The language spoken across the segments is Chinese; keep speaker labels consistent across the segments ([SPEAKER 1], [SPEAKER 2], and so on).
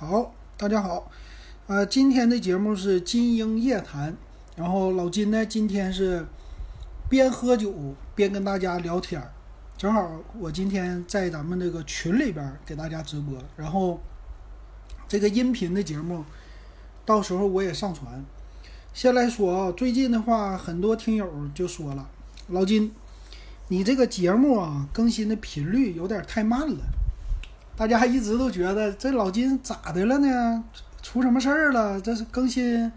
[SPEAKER 1] 好，大家好，呃，今天的节目是金鹰夜谈，然后老金呢今天是边喝酒边跟大家聊天儿，正好我今天在咱们这个群里边给大家直播，然后这个音频的节目到时候我也上传。先来说啊，最近的话，很多听友就说了，老金，你这个节目啊更新的频率有点太慢了。大家一直都觉得这老金咋的了呢？出什么事儿了？这是更新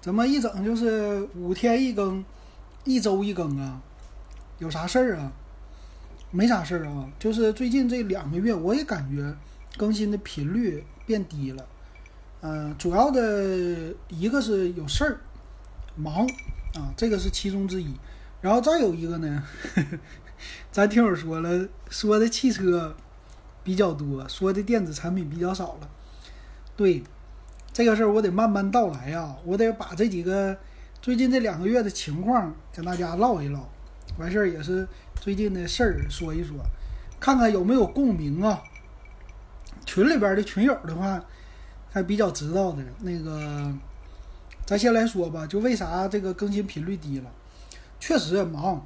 [SPEAKER 1] 怎么一整就是五天一更，一周一更啊？有啥事儿啊？没啥事儿啊，就是最近这两个月，我也感觉更新的频率变低了。嗯、主要的一个是有事儿，忙啊，这个是其中之一。然后再有一个呢，咱听友说了，说的汽车比较多，说的电子产品比较少了。对，这个事儿我得慢慢道来啊，我得把这几个最近这两个月的情况跟大家唠一唠，完事儿也是最近的事儿说一说，看看有没有共鸣啊。群里边的群友的话，还比较知道的那个，咱先来说吧，就为啥这个更新频率低了？确实忙，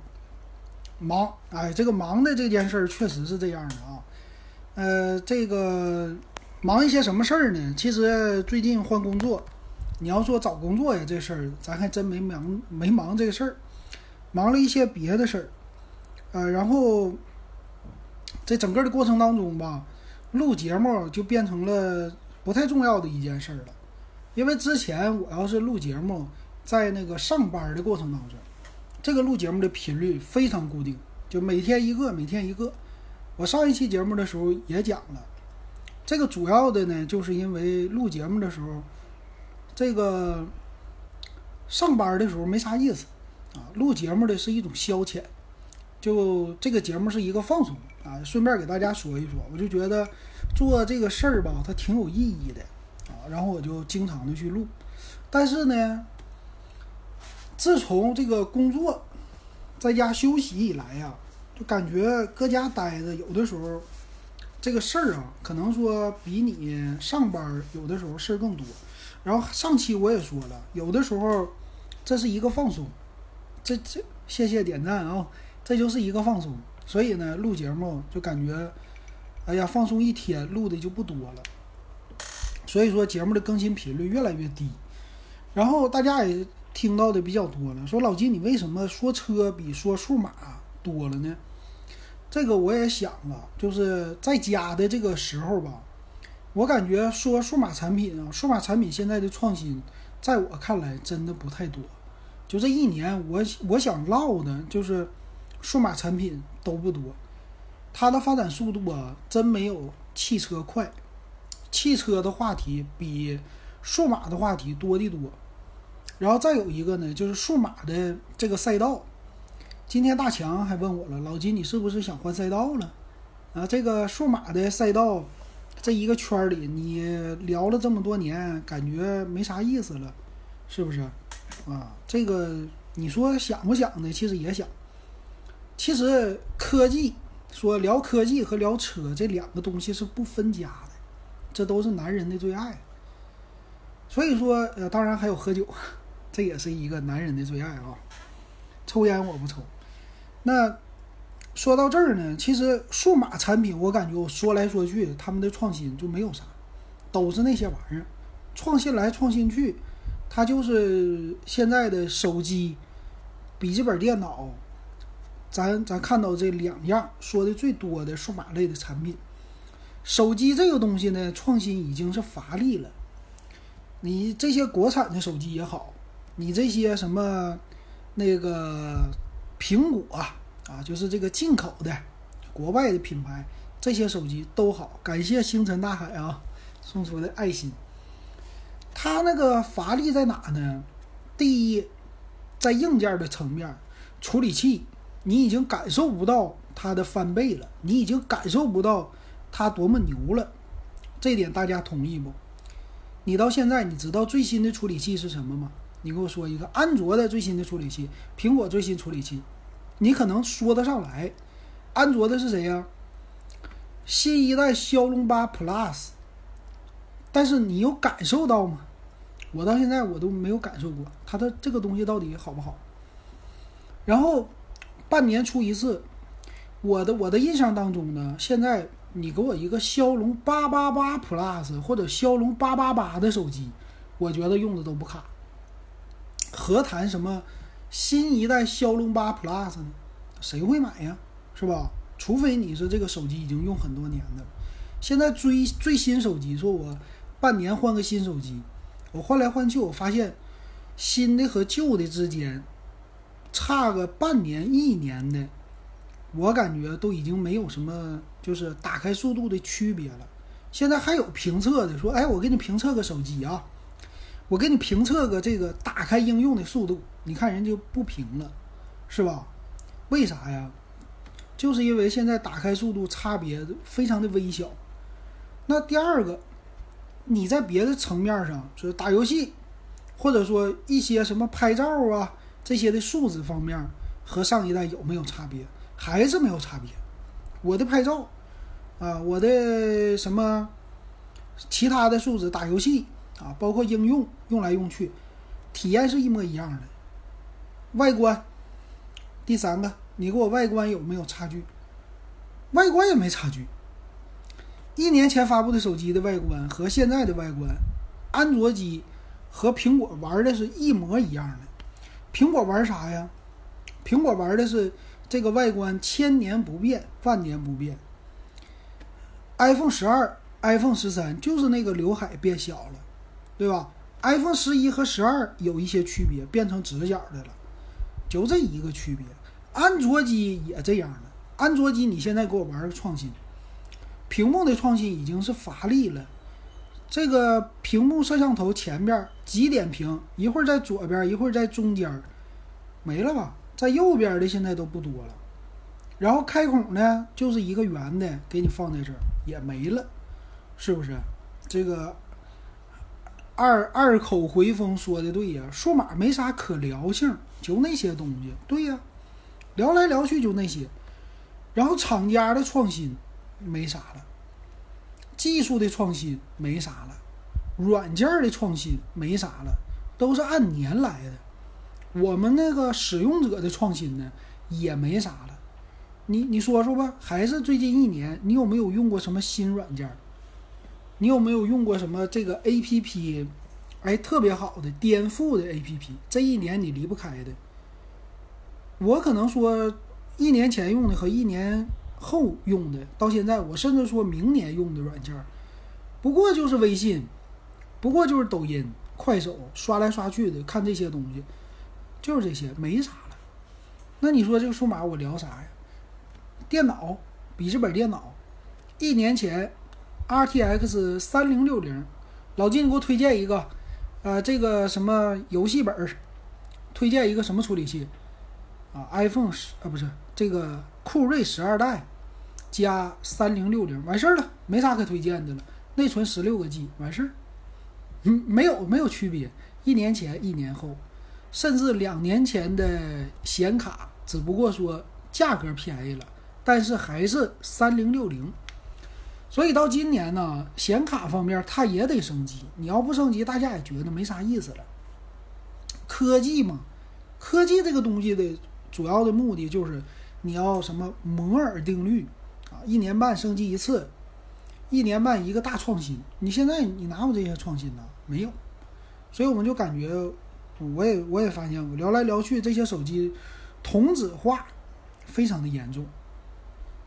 [SPEAKER 1] 忙，哎，这个忙的这件事儿确实是这样的啊。呃，这个忙一些什么事儿呢？其实最近换工作，你要说找工作呀，这事儿咱还真没忙没忙这个事儿，忙了一些别的事儿。呃，然后这整个的过程当中吧，录节目就变成了不太重要的一件事儿了。因为之前我要是录节目，在那个上班的过程当中，这个录节目的频率非常固定，就每天一个，每天一个。我上一期节目的时候也讲了，这个主要的呢，就是因为录节目的时候，这个上班的时候没啥意思啊，录节目的是一种消遣，就这个节目是一个放松啊。顺便给大家说一说，我就觉得做这个事儿吧，它挺有意义的啊，然后我就经常的去录，但是呢，自从这个工作在家休息以来呀、就感觉搁家待着，有的时候这个事儿啊，可能说比你上班有的时候事儿更多。然后上期我也说了，有的时候这是一个放松，这这谢谢点赞啊，这就是一个放松。所以呢，录节目就感觉，哎呀，放松一天录的就不多了。所以说节目的更新频率越来越低。然后大家也听到的比较多了，说老金你为什么说车比说数码多了呢？这个我也想了，就是在家的这个时候吧，我感觉说数码产品啊，数码产品现在的创新，在我看来真的不太多。就这一年，我我想唠的就是数码产品都不多，它的发展速度啊，真没有汽车快。汽车的话题比数码的话题多得多。然后再有一个呢，就是数码的这个赛道。今天大强还问我了，老金，你是不是想换赛道了？啊，这个数码的赛道，这一个圈里，你聊了这么多年，感觉没啥意思了，是不是？啊，这个你说想不想呢？其实也想。其实科技说聊科技和聊车这两个东西是不分家的，这都是男人的最爱。所以说，呃，当然还有喝酒，这也是一个男人的最爱啊。抽烟我不抽。那说到这儿呢，其实数码产品我感觉我说来说去，他们的创新就没有啥，都是那些玩意儿，创新来创新去，它就是现在的手机、笔记本电脑，咱咱看到这两样说的最多的数码类的产品。手机这个东西呢，创新已经是乏力了。你这些国产的手机也好，你这些什么那个苹果啊，啊，就是这个进口的国外的品牌，这些手机都好。感谢星辰大海啊送出的爱心。它那个乏力在哪呢？第一，在硬件的层面，处理器你已经感受不到它的翻倍了，你已经感受不到它多么牛了。这点大家同意不？你到现在你知道最新的处理器是什么吗？你给我说一个安卓的最新的处理器，苹果最新处理器，你可能说得上来。安卓的是谁呀、新一代骁龙八 Plus，但是你有感受到吗？我到现在我都没有感受过它的这个东西到底好不好。然后半年出一次，我的我的印象当中呢，现在你给我一个骁龙八八八 Plus 或者骁龙八八八的手机，我觉得用的都不卡。何谈什么新一代骁龙八 Plus 呢？谁会买呀？是吧？除非你是这个手机已经用很多年的。现在追最新手机，说我半年换个新手机，我换来换去，我发现新的和旧的之间差个半年一年的，我感觉都已经没有什么就是打开速度的区别了。现在还有评测的说，哎，我给你评测个手机啊，我给你评测个这个打开应用的速度，你看人就不平了，是吧？为啥呀？就是因为现在打开速度差别非常的微小。那第二个，你在别的层面上，就是打游戏，或者说一些什么拍照啊这些的素质方面，和上一代有没有差别？还是没有差别。我的拍照啊，我的什么其他的素质，打游戏啊，包括应用用来用去，体验是一模一样的。外观，第三个，你给我外观有没有差距？外观也没差距。一年前发布的手机的外观和现在的外观，安卓机和苹果玩的是一模一样的。苹果玩啥呀？苹果玩的是这个外观千年不变、万年不变。iPhone 十二、iPhone 十三就是那个刘海变小了，对吧？iPhone 十一和十二有一些区别，变成直角的了，就这一个区别。安卓机也这样的，安卓机你现在给我玩个创新。屏幕的创新已经是乏力了。这个屏幕摄像头前边几点屏，一会儿在左边，一会儿在中间，没了吧？在右边的现在都不多了。然后开孔呢，就是一个圆的，给你放在这儿也没了，是不是？这个二二口回风说的对呀，数码没啥可聊性，就那些东西。对呀，聊来聊去就那些。然后厂家的创新。没啥了，技术的创新没啥了，软件的创新没啥了，都是按年来的。我们那个使用者的创新呢，也没啥了。你你说说吧，还是最近一年，你有没有用过什么新软件？你有没有用过什么这个 A P P？哎，特别好的颠覆的 A P P，这一年你离不开的。我可能说，一年前用的和一年。后用的到现在，我甚至说明年用的软件，不过就是微信，不过就是抖音、快手，刷来刷去的看这些东西，就是这些，没啥了。那你说这个数码我聊啥呀？电脑，笔记本电脑，一年前，RTX 三零六零，老金你给我推荐一个，呃，这个什么游戏本儿，推荐一个什么处理器？啊，iPhone 十啊，不是这个。酷睿十二代加三零六零完事儿了，没啥可推荐的了。内存十六个 G 完事儿，嗯，没有没有区别。一年前、一年后，甚至两年前的显卡，只不过说价格便宜了，但是还是三零六零。所以到今年呢，显卡方面它也得升级。你要不升级，大家也觉得没啥意思了。科技嘛，科技这个东西的主要的目的就是。你要什么摩尔定律啊？一年半升级一次，一年半一个大创新。你现在你哪有这些创新呢？没有，所以我们就感觉，我也我也发现，我聊来聊去，这些手机同质化非常的严重，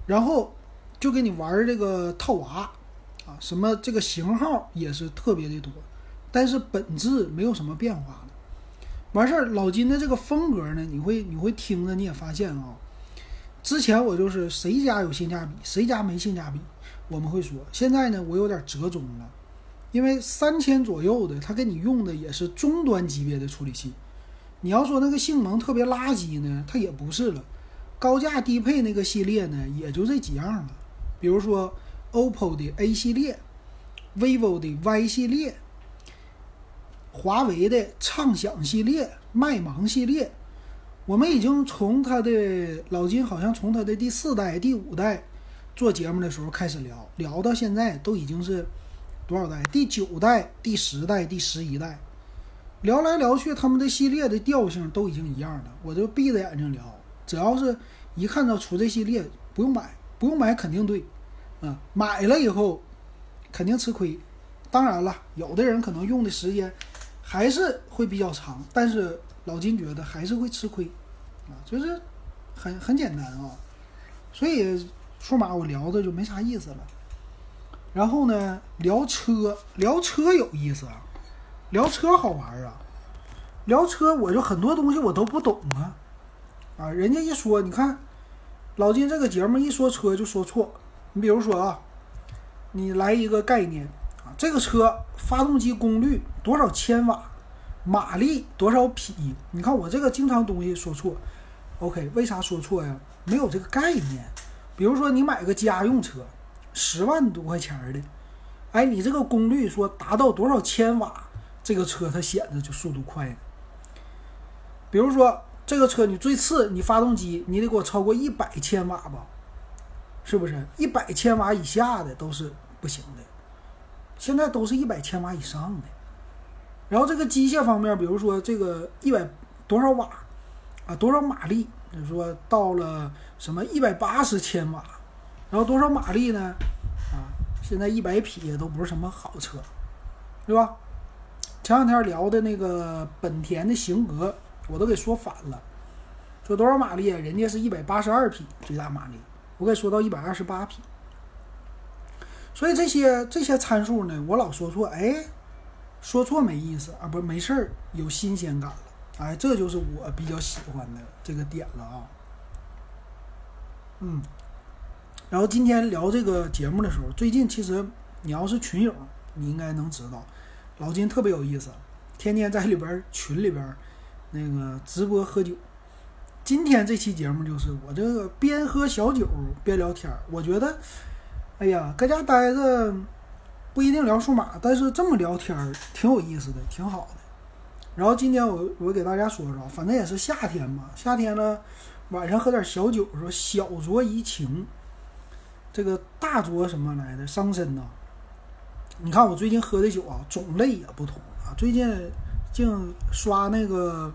[SPEAKER 1] 然后就给你玩这个套娃啊，什么这个型号也是特别的多，但是本质没有什么变化完事儿，老金的这个风格呢，你会你会听着你也发现啊。之前我就是谁家有性价比，谁家没性价比，我们会说。现在呢，我有点折中了，因为三千左右的，他给你用的也是中端级别的处理器。你要说那个性能特别垃圾呢，它也不是了。高价低配那个系列呢，也就这几样了。比如说 OPPO 的 A 系列，vivo 的 Y 系列，华为的畅享系列、麦芒系列。我们已经从它的老金，好像从它的第四代、第五代做节目的时候开始聊，聊到现在都已经是多少代？第九代、第十代、第十一代。聊来聊去，他们的系列的调性都已经一样了。我就闭着眼睛聊，只要是一看到出这系列，不用买，不用买肯定对，啊，买了以后肯定吃亏。当然了，有的人可能用的时间还是会比较长，但是老金觉得还是会吃亏，啊，就是很很简单啊。所以数码我聊的就没啥意思了。然后呢，聊车，聊车有意思啊。聊车好玩啊，聊车我就很多东西我都不懂啊，啊，人家一说，你看老金这个节目一说车就说错，你比如说啊，你来一个概念啊，这个车发动机功率多少千瓦，马力多少匹，你看我这个经常东西说错，OK，为啥说错呀？没有这个概念。比如说你买个家用车，十万多块钱的，哎，你这个功率说达到多少千瓦？这个车它显得就速度快。比如说这个车你最次你发动机你得给我超过一百千瓦吧，是不是？一百千瓦以下的都是不行的，现在都是一百千瓦以上的。然后这个机械方面，比如说这个一百多少瓦啊，多少马力？就是说到了什么一百八十千瓦，然后多少马力呢？啊，现在一百匹也都不是什么好车，对吧？前两天聊的那个本田的型格，我都给说反了，说多少马力？人家是一百八十二匹最大马力，我给说到一百二十八匹。所以这些这些参数呢，我老说错，哎，说错没意思啊，不没事儿，有新鲜感了，哎，这就是我比较喜欢的这个点了啊。嗯，然后今天聊这个节目的时候，最近其实你要是群友，你应该能知道。老金特别有意思，天天在里边群里边那个直播喝酒。今天这期节目就是我这个边喝小酒边聊天儿我觉得，哎呀，搁家待着不一定聊数码，但是这么聊天儿挺有意思的，挺好的。然后今天我我给大家说说，反正也是夏天嘛，夏天呢晚上喝点小酒，说小酌怡情，这个大酌什么来的伤身呐。你看我最近喝的酒啊，种类也不同啊。最近净刷那个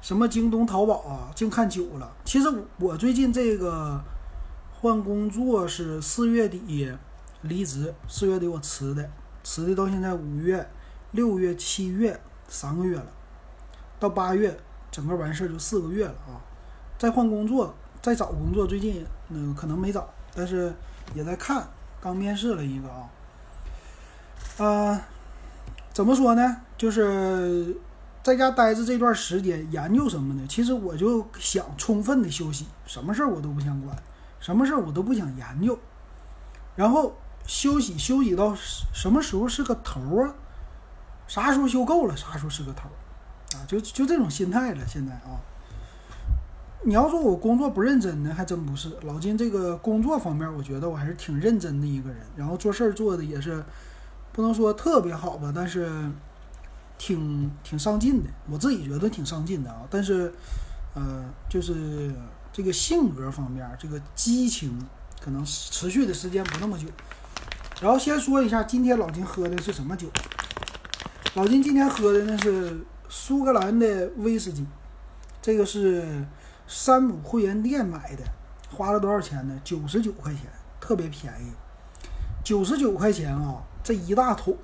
[SPEAKER 1] 什么京东、淘宝啊，净看酒了。其实我最近这个换工作是四月底离职，四月底我辞的，辞的到现在五月、六月、七月三个月了，到八月整个完事儿就四个月了啊。再换工作，再找工作，最近嗯可能没找，但是也在看，刚面试了一个啊。啊，怎么说呢？就是在家待着这段时间，研究什么呢？其实我就想充分的休息，什么事儿我都不想管，什么事儿我都不想研究，然后休息休息到什么时候是个头啊？啥时候休够了，啥时候是个头啊？就就这种心态了。现在啊，你要说我工作不认真呢，还真不是。老金这个工作方面，我觉得我还是挺认真的一个人，然后做事儿做的也是。不能说特别好吧，但是挺挺上进的，我自己觉得挺上进的啊。但是，呃，就是这个性格方面，这个激情可能持续的时间不那么久。然后先说一下，今天老金喝的是什么酒？老金今天喝的那是苏格兰的威士忌，这个是山姆会员店买的，花了多少钱呢？九十九块钱，特别便宜，九十九块钱啊。这一大桶，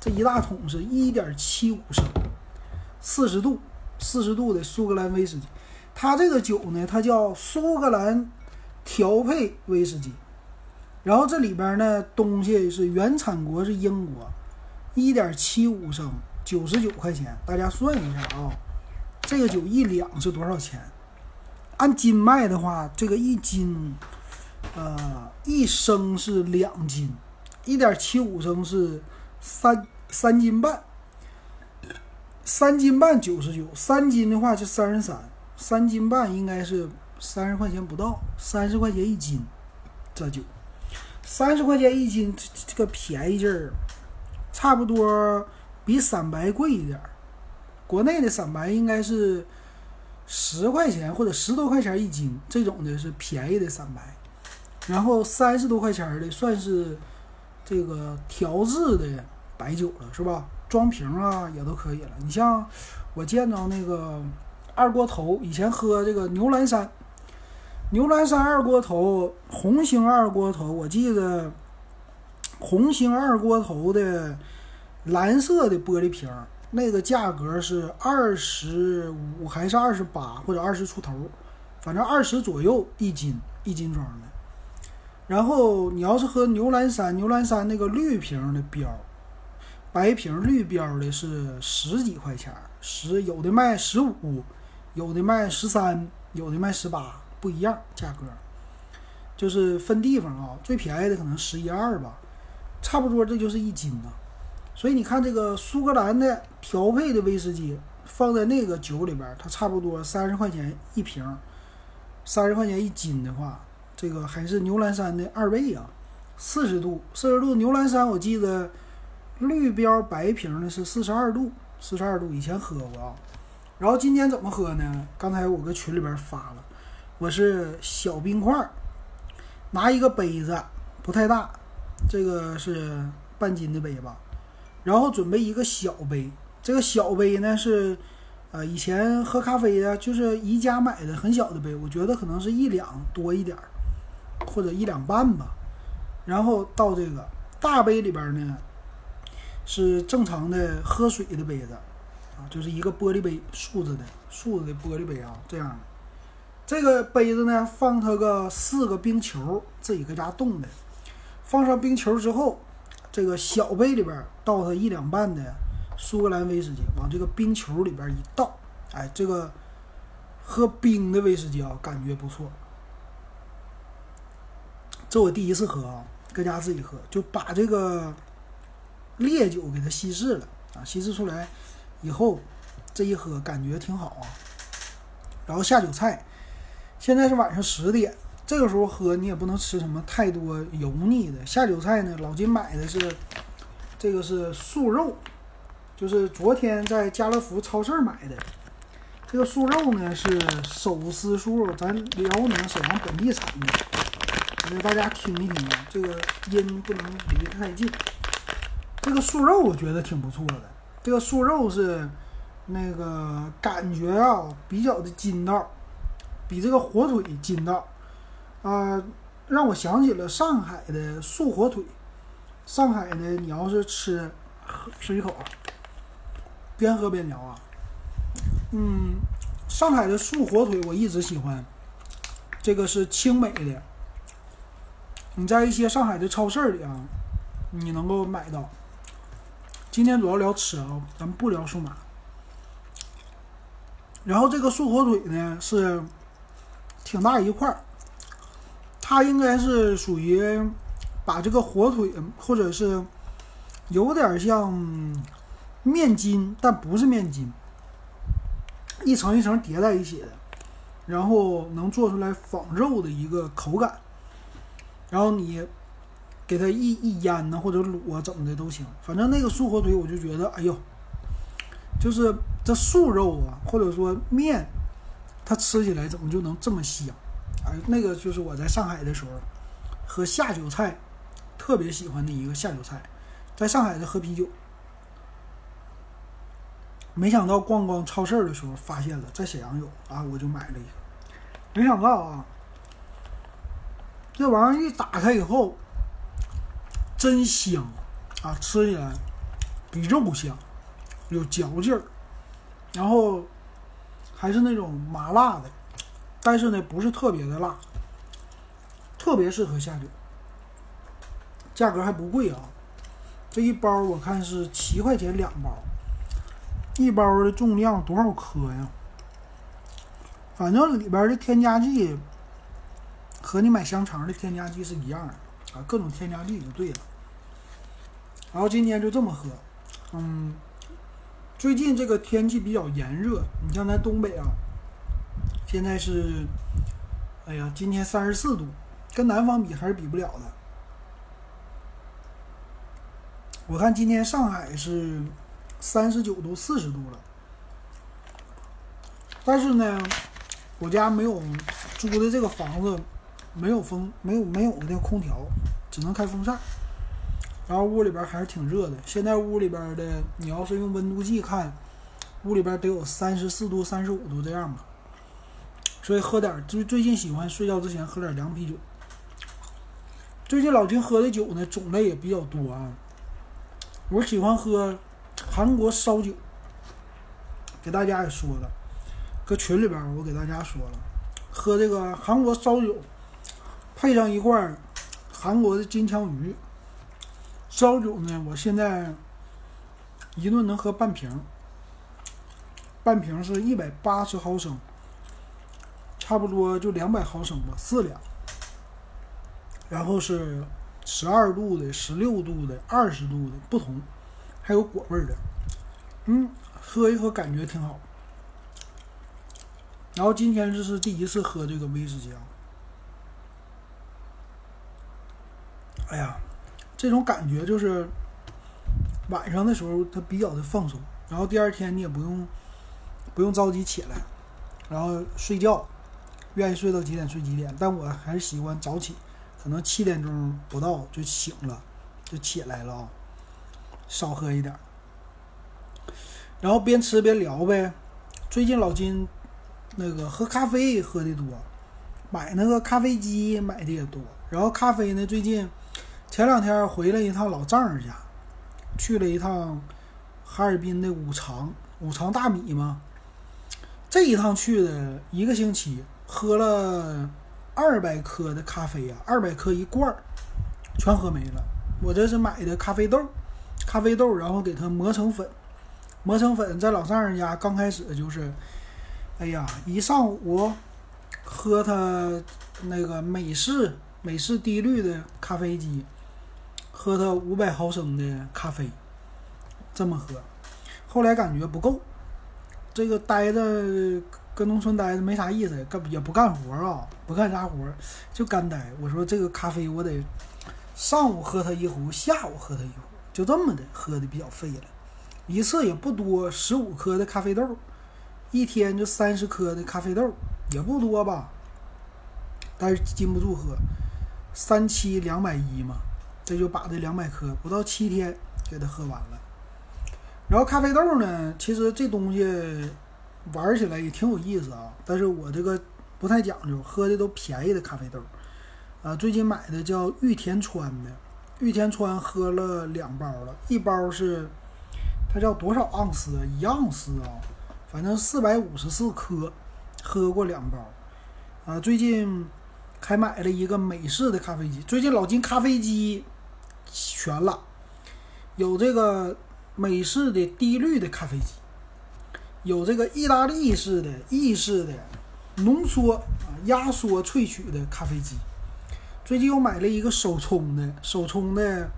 [SPEAKER 1] 这一大桶是一点七五升，四十度，四十度的苏格兰威士忌。它这个酒呢，它叫苏格兰调配威士忌。然后这里边呢，东西是原产国是英国，一点七五升，九十九块钱。大家算一下啊，这个酒一两是多少钱？按斤卖的话，这个一斤，呃，一升是两斤。一点七五升是三三斤半，三斤半九十九，三斤的话就三十三，三斤半应该是三十块钱不到，三十块钱一斤，这酒三十块钱一斤，这这个便宜劲儿，差不多比散白贵一点儿。国内的散白应该是十块钱或者十多块钱一斤，这种的是便宜的散白，然后三十多块钱的算是。这个调制的白酒了，是吧？装瓶啊也都可以了。你像我见着那个二锅头，以前喝这个牛栏山，牛栏山二锅头、红星二锅头，我记得红星二锅头的蓝色的玻璃瓶，那个价格是二十五还是二十八或者二十出头，反正二十左右一斤，一斤装的。然后你要是喝牛栏山，牛栏山那个绿瓶的标，白瓶绿标的是十几块钱，十有的卖十五，有的卖十三，有的卖十八，不一样价格，就是分地方啊，最便宜的可能十一二吧，差不多这就是一斤呐。所以你看这个苏格兰的调配的威士忌放在那个酒里边，它差不多三十块钱一瓶，三十块钱一斤的话。这个还是牛栏山的二倍啊，四十度，四十度牛栏山，我记得绿标白瓶的是四十二度，四十二度以前喝过啊。然后今天怎么喝呢？刚才我搁群里边发了，我是小冰块，拿一个杯子，不太大，这个是半斤的杯吧，然后准备一个小杯，这个小杯呢是。呃，以前喝咖啡的，就是宜家买的很小的杯，我觉得可能是一两多一点儿。或者一两半吧，然后倒这个大杯里边呢，是正常的喝水的杯子，啊，就是一个玻璃杯，竖着的竖着的玻璃杯啊，这样的。这个杯子呢，放它个四个冰球，自己搁家冻的。放上冰球之后，这个小杯里边倒它一两半的苏格兰威士忌，往这个冰球里边一倒，哎，这个喝冰的威士忌啊，感觉不错。这我第一次喝啊，搁家自己喝，就把这个烈酒给它稀释了啊，稀释出来以后，这一喝感觉挺好啊。然后下酒菜，现在是晚上十点，这个时候喝你也不能吃什么太多油腻的。下酒菜呢，老金买的是这个是素肉，就是昨天在家乐福超市买的。这个素肉呢是手撕素肉，咱辽宁沈阳本地产的。让大家听一听啊，这个音不能离太近。这个素肉我觉得挺不错的，这个素肉是那个感觉啊比较的筋道，比这个火腿筋道啊，让我想起了上海的素火腿。上海的你要是吃，喝吃一口啊，边喝边聊啊。嗯，上海的素火腿我一直喜欢，这个是清美的。你在一些上海的超市里啊，你能够买到。今天主要聊吃啊，咱们不聊数码。然后这个素火腿呢是挺大一块儿，它应该是属于把这个火腿或者是有点像面筋，但不是面筋，一层一层叠在一起的，然后能做出来仿肉的一个口感。然后你给它一一腌呢，或者卤啊，怎么的都行。反正那个素火腿，我就觉得，哎呦，就是这素肉啊，或者说面，它吃起来怎么就能这么香？哎，那个就是我在上海的时候喝下酒菜特别喜欢的一个下酒菜，在上海的喝啤酒。没想到逛逛超市的时候发现了，在沈阳有啊，我就买了一个。没想到啊。这玩意儿一打开以后，真香啊！吃起来比肉香，有嚼劲儿，然后还是那种麻辣的，但是呢不是特别的辣，特别适合下酒。价格还不贵啊，这一包我看是七块钱两包，一包的重量多少克呀？反正里边的添加剂。和你买香肠的添加剂是一样的啊，各种添加剂就对了。然后今天就这么喝，嗯，最近这个天气比较炎热，你像咱东北啊，现在是，哎呀，今天三十四度，跟南方比还是比不了的。我看今天上海是三十九度、四十度了，但是呢，我家没有租的这个房子。没有风，没有没有那个空调，只能开风扇。然后屋里边还是挺热的。现在屋里边的，你要是用温度计看，屋里边得有三十四度、三十五度这样吧。所以喝点最最近喜欢睡觉之前喝点凉啤酒。最近老金喝的酒呢，种类也比较多啊。我喜欢喝韩国烧酒，给大家也说了，搁群里边我给大家说了，喝这个韩国烧酒，配上一罐韩国的金枪鱼烧酒呢，我现在一顿能喝半瓶，半瓶是一百八十毫升，差不多就两百毫升吧，四两。然后是十二度的、十六度的、二十度的不同，还有果味的，嗯，喝一喝感觉挺好。然后今天这是第一次喝这个威士忌啊，哎呀，这种感觉就是晚上的时候它比较的放松，然后第二天你也不用不用着急起来，然后睡觉，愿意睡到几点睡几点，但我还是喜欢早起。可能七点钟不到就醒了，就起来了啊，少喝一点，然后边吃边聊呗。最近老金那个喝咖啡喝的多，买那个咖啡机买的也多。然后咖啡呢，最近前两天回了一趟老丈人家，去了一趟哈尔滨的五常，五常大米嘛。这一趟去的一个星期，喝了。二百克的咖啡呀，二百克一罐儿，全喝没了。我这是买的咖啡豆，咖啡豆，然后给它磨成粉，磨成粉，在老丈人家刚开始就是，哎呀，一上午喝它那个美式美式低滤的咖啡机，喝它五百毫升的咖啡，这么喝，后来感觉不够，这个待着。搁农村待着没啥意思，干也不干活啊，不干啥活，就干待。我说这个咖啡我得上午喝它一壶，下午喝它一壶，就这么的喝的比较费了。一次也不多，十五颗的咖啡豆，一天就三十颗的咖啡豆，也不多吧。但是禁不住喝，三七两百一嘛，这就把这两百颗不到七天给它喝完了。然后咖啡豆呢，其实这东西。玩起来也挺有意思啊，但是我这个不太讲究，喝的都便宜的咖啡豆，啊，最近买的叫玉田川的，玉田川喝了两包了，一包是它叫多少盎司？一盎司啊，反正四百五十四颗，喝过两包，啊，最近还买了一个美式的咖啡机，最近老金咖啡机全了，有这个美式的低滤的咖啡机。有这个意大利式的、意式的浓缩啊、压缩萃取的咖啡机。最近又买了一个手冲的，手冲的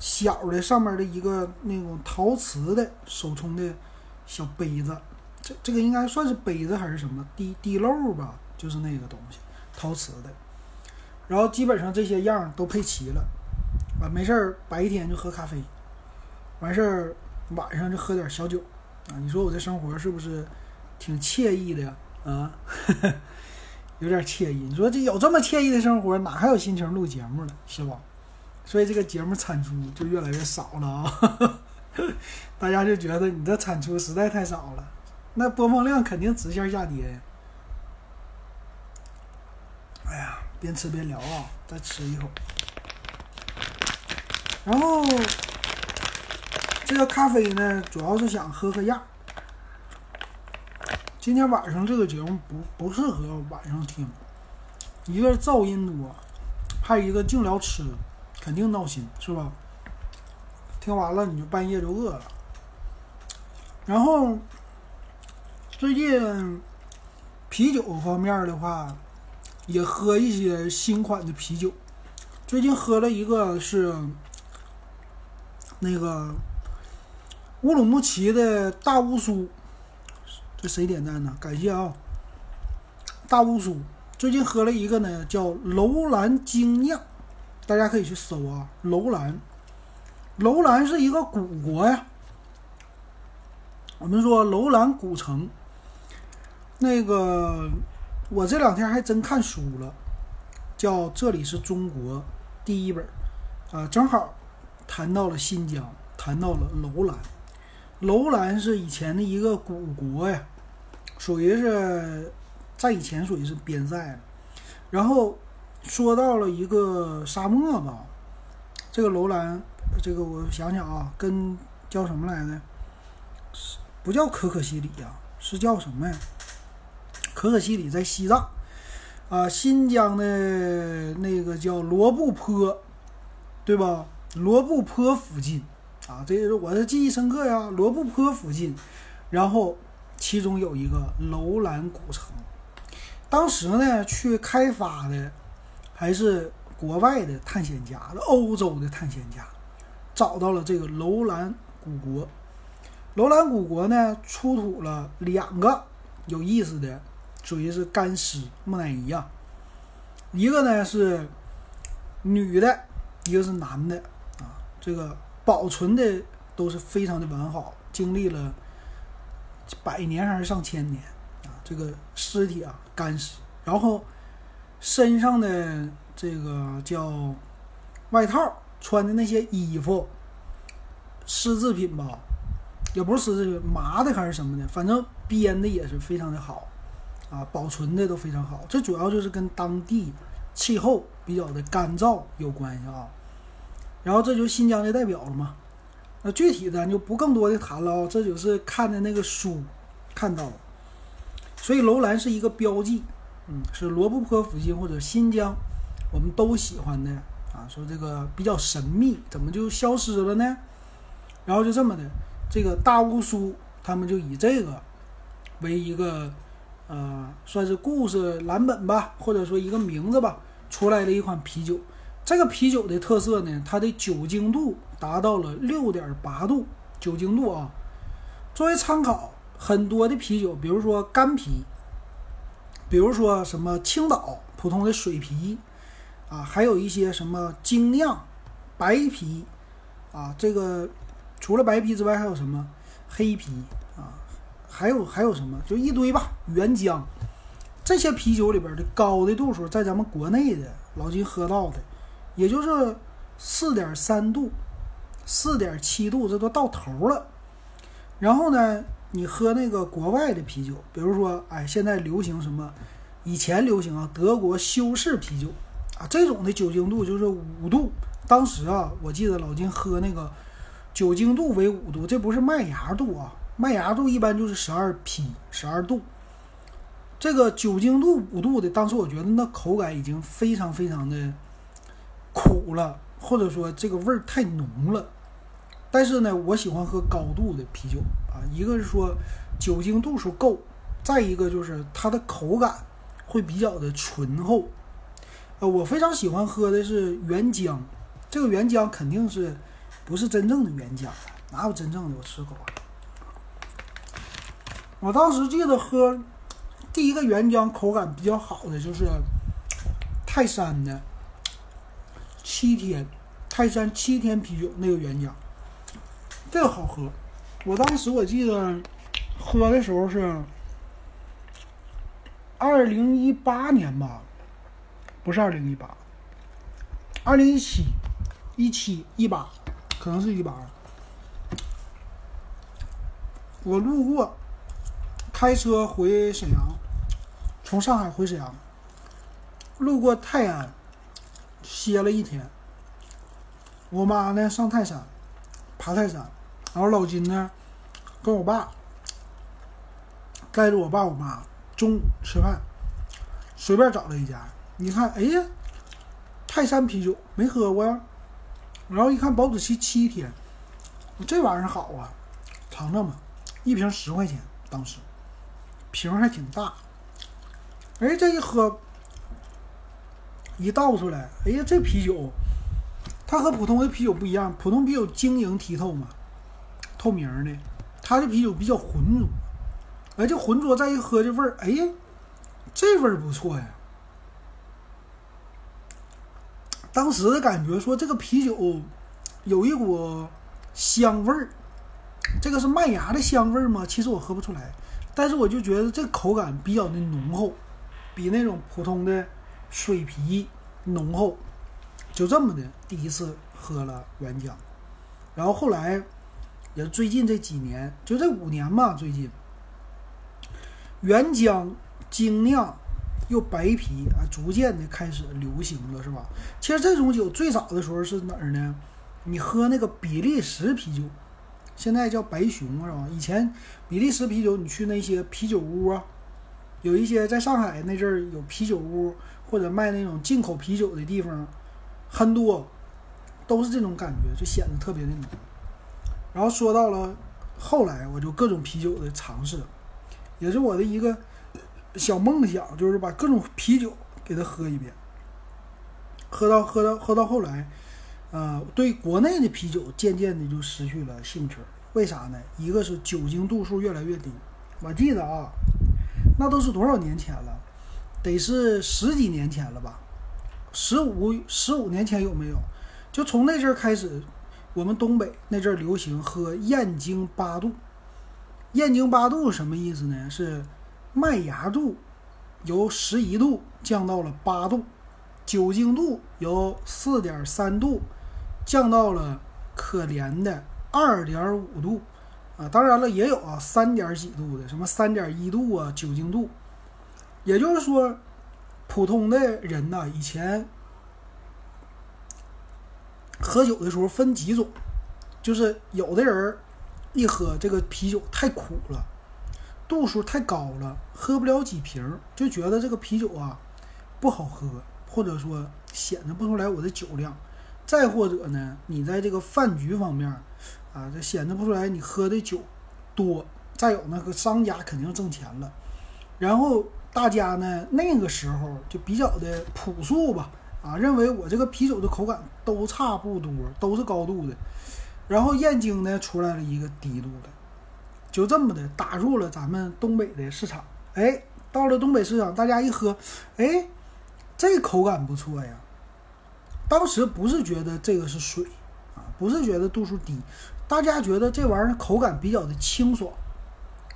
[SPEAKER 1] 小的，上面的一个那种陶瓷的手冲的小杯子。这这个应该算是杯子还是什么？滴滴漏吧，就是那个东西，陶瓷的。然后基本上这些样都配齐了。啊，没事儿，白天就喝咖啡，完事儿晚上就喝点小酒。啊，你说我这生活是不是挺惬意的呀？啊，有点惬意。你说这有这么惬意的生活，哪还有心情录节目了，是吧？所以这个节目产出就越来越少了啊！大家就觉得你这产出实在太少了，那播放量肯定直线下跌呀。哎呀，边吃边聊啊，再吃一口，然后。这个咖啡呢，主要是想喝个样。今天晚上这个节目不不适合晚上听，一个噪音多，还有一个净聊吃，肯定闹心，是吧？听完了你就半夜就饿了。然后最近啤酒方面的话，也喝一些新款的啤酒。最近喝了一个是那个。乌鲁木齐的大乌苏，这谁点赞呢？感谢啊！大乌苏最近喝了一个呢，叫楼兰精酿，大家可以去搜啊。楼兰，楼兰是一个古国呀。我们说楼兰古城，那个我这两天还真看书了，叫《这里是中国》第一本啊，正好。谈到了新疆，谈到了楼兰。楼兰是以前的一个古国呀，属于是在以前属于是边塞了。然后说到了一个沙漠吧，这个楼兰，这个我想想啊，跟叫什么来着？不叫可可西里呀，是叫什么呀？可可西里在西藏啊，新疆的那个叫罗布泊，对吧？罗布泊附近。啊，这是我的记忆深刻呀！罗布泊附近，然后其中有一个楼兰古城。当时呢，去开发的还是国外的探险家，欧洲的探险家，找到了这个楼兰古国。楼兰古国呢，出土了两个有意思的，属于是干尸木乃伊啊。一个呢是女的，一个是男的，这个。保存的都是非常的完好，经历了百年还是上千年啊！这个尸体啊干尸，然后身上的这个叫外套穿的那些衣服，丝制品吧，也不是丝制品，麻的还是什么的，反正编的也是非常的好啊，保存的都非常好。这主要就是跟当地气候比较的干燥有关系啊。然后这就是新疆的代表了嘛？那具体咱就不更多的谈了啊，这就是看的那个书看到了。所以楼兰是一个标记，嗯，是罗布泊附近或者新疆，我们都喜欢的啊。说这个比较神秘，怎么就消失了呢？然后就这么的，这个大乌苏他们就以这个为一个呃，算是故事蓝本吧，或者说一个名字吧，出来的一款啤酒。这个啤酒的特色呢，它的酒精度达到了六点八度，酒精度啊。作为参考，很多的啤酒，比如说干啤，比如说什么青岛普通的水啤，啊，还有一些什么精酿白啤，啊，这个除了白啤之外还有什么黑啤啊，还有还有什么，就一堆吧。原浆这些啤酒里边的高的度数，在咱们国内的老金喝到的。也就是四点三度、四点七度，这都到头了。然后呢，你喝那个国外的啤酒，比如说，哎，现在流行什么？以前流行啊，德国修士啤酒啊，这种的酒精度就是五度。当时啊，我记得老金喝那个酒精度为五度，这不是麦芽度啊，麦芽度一般就是十二 P、十二度。这个酒精度五度的，当时我觉得那口感已经非常非常的。苦了，或者说这个味儿太浓了。但是呢，我喜欢喝高度的啤酒啊。一个是说酒精度数够，再一个就是它的口感会比较的醇厚。呃，我非常喜欢喝的是原浆，这个原浆肯定是不是真正的原浆？哪有真正的？我吃口啊。我当时记得喝第一个原浆口感比较好的就是泰山的。七天，泰山七天啤酒那个原浆，这个好喝。我当时我记得喝的时候是二零一八年吧，不是二零一八，二零一七，一七一八，可能是一八。我路过，开车回沈阳，从上海回沈阳，路过泰安。歇了一天，我妈呢上泰山，爬泰山，然后老金呢跟我爸带着我爸我妈中午吃饭，随便找了一家，你看，哎呀，泰山啤酒没喝过呀，然后一看保质期七天，这玩意儿好啊，尝尝吧，一瓶十块钱，当时瓶还挺大，哎，这一喝。一倒出来，哎呀，这啤酒，它和普通的啤酒不一样。普通啤酒晶莹剔透嘛，透明的，它的啤酒比较浑浊。哎，这浑浊再一喝，这味儿，哎呀，这味儿不错呀。当时的感觉说，这个啤酒有一股香味儿，这个是麦芽的香味儿吗？其实我喝不出来，但是我就觉得这口感比较的浓厚，比那种普通的。水皮浓厚，就这么的，第一次喝了原浆。然后后来也最近这几年，就这五年吧，最近原浆精酿又白啤啊，逐渐的开始流行了，是吧？其实这种酒最早的时候是哪儿呢？你喝那个比利时啤酒，现在叫白熊是吧？以前比利时啤酒，你去那些啤酒屋啊，有一些在上海那阵儿有啤酒屋或者卖那种进口啤酒的地方，很多都是这种感觉，就显得特别的浓。然后说到了后来，我就各种啤酒的尝试，也是我的一个小梦想，就是把各种啤酒给它喝一遍。喝到喝到喝到后来，呃，对国内的啤酒渐渐的就失去了兴趣。为啥呢？一个是酒精度数越来越低。我记得啊，那都是多少年前了？得是十几年前了吧？十五十五年前有没有？就从那阵儿开始，我们东北那阵儿流行喝燕京八度。燕京八度什么意思呢？是麦芽度由十一度降到了八度，酒精度由四点三度降到了可怜的二点五度啊。当然了，也有啊三点几度的，什么三点一度啊酒精度。也就是说，普通的人呢，以前喝酒的时候分几种，就是有的人一喝这个啤酒太苦了，度数太高了，喝不了几瓶就觉得这个啤酒啊不好喝，或者说显得不出来我的酒量。再或者呢，你在这个饭局方面啊，这显得不出来你喝的酒多。再有那个商家肯定挣钱了，然后。大家呢那个时候就比较的朴素吧，啊，认为我这个啤酒的口感都差不多，都是高度的。然后燕京呢出来了一个低度的，就这么的打入了咱们东北的市场。哎，到了东北市场，大家一喝，哎，这口感不错呀。当时不是觉得这个是水啊，不是觉得度数低，大家觉得这玩意儿口感比较的清爽，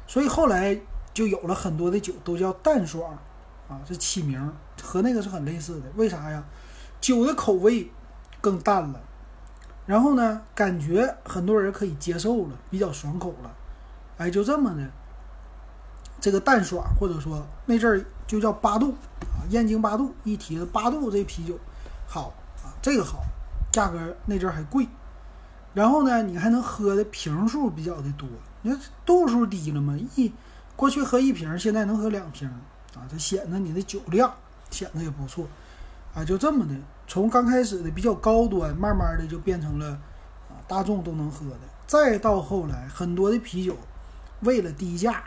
[SPEAKER 1] 所以后来。就有了很多的酒都叫淡爽，啊，这起名和那个是很类似的。为啥呀？酒的口味更淡了，然后呢，感觉很多人可以接受了，比较爽口了。哎，就这么的，这个淡爽或者说那阵儿就叫八度啊，燕京八度一提八度这啤酒好啊，这个好，价格那阵儿还贵，然后呢，你还能喝的瓶数比较的多，你看度数低了嘛，一。过去喝一瓶，现在能喝两瓶，啊，这显得你的酒量显得也不错，啊，就这么的，从刚开始的比较高端，慢慢的就变成了啊大众都能喝的，再到后来很多的啤酒，为了低价，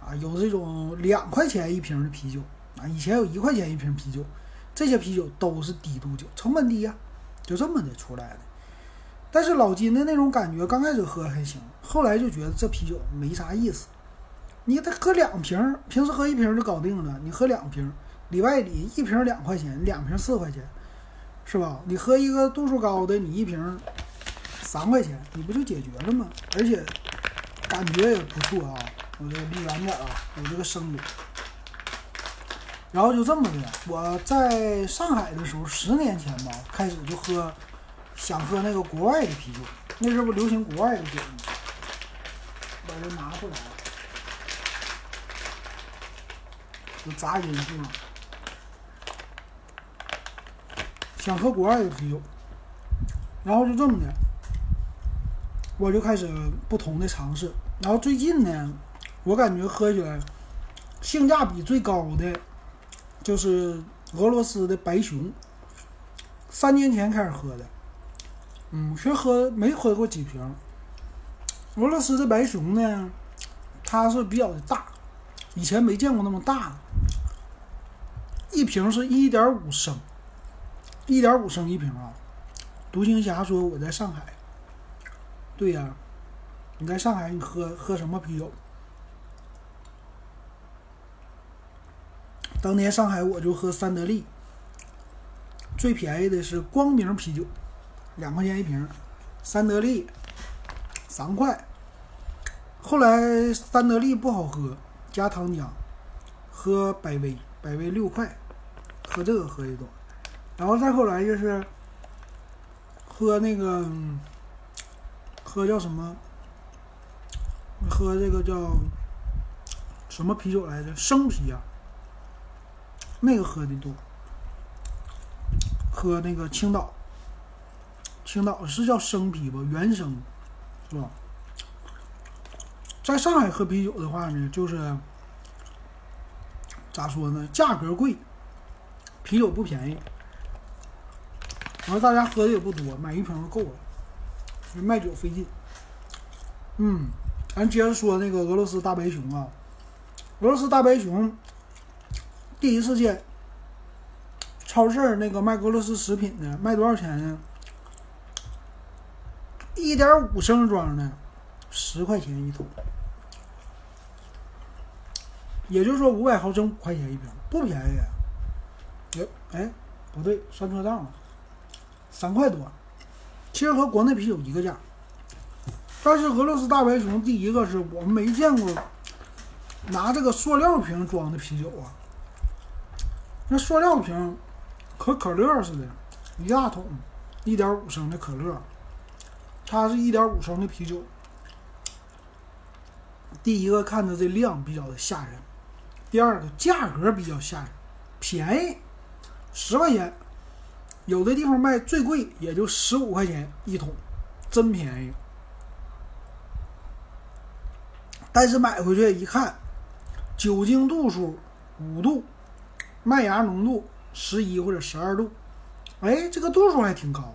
[SPEAKER 1] 啊，有这种两块钱一瓶的啤酒，啊，以前有一块钱一瓶啤酒，这些啤酒都是低度酒，成本低呀，就这么的出来的。但是老金的那种感觉，刚开始喝还行，后来就觉得这啤酒没啥意思。你得喝两瓶，平时喝一瓶就搞定了。你喝两瓶，里外里一瓶两块钱，两瓶四块钱，是吧？你喝一个度数高的，你一瓶三块钱，你不就解决了吗？而且感觉也不错啊。我这离远点啊，有这个声音。然后就这么的，我在上海的时候，十年前吧，开始就喝，想喝那个国外的啤酒。那时候不流行国外的酒吗？把这拿出来。有杂音是吗？想喝国外的啤酒，然后就这么的，我就开始不同的尝试。然后最近呢，我感觉喝起来性价比最高的就是俄罗斯的白熊。三年前开始喝的，嗯，其实喝没喝过几瓶。俄罗斯的白熊呢，它是比较的大。以前没见过那么大的，一瓶是一点五升，一点五升一瓶啊。独行侠说我在上海，对呀，你在上海你喝喝什么啤酒？当年上海我就喝三得利，最便宜的是光明啤酒，两块钱一瓶，三得利三块。后来三得利不好喝。加糖浆，喝百威，百威六块，喝这个喝一多，然后再后来就是喝那个喝叫什么？喝这个叫什么啤酒来着？生啤啊，那个喝的多。喝那个青岛，青岛是叫生啤吧？原生是吧？在上海喝啤酒的话呢，就是咋说呢？价格贵，啤酒不便宜。完了，大家喝的也不多，买一瓶就够了。卖酒费劲。嗯，咱接着说那个俄罗斯大白熊啊，俄罗斯大白熊第一次见超市那个卖俄罗斯食品的卖多少钱呢？一点五升装的，十块钱一桶。也就是说，五百毫升五块钱一瓶，不便宜。哎，不对，算错账了，三块多。其实和国内啤酒一个价，但是俄罗斯大白熊第一个是我们没见过拿这个塑料瓶装的啤酒啊。那塑料瓶和可乐似的，一大桶，一点五升的可乐，它是一点五升的啤酒。第一个看着这量比较的吓人。第二个价格比较吓人，便宜，十块钱，有的地方卖最贵也就十五块钱一桶，真便宜。但是买回去一看，酒精度数五度，麦芽浓度十一或者十二度，哎，这个度数还挺高。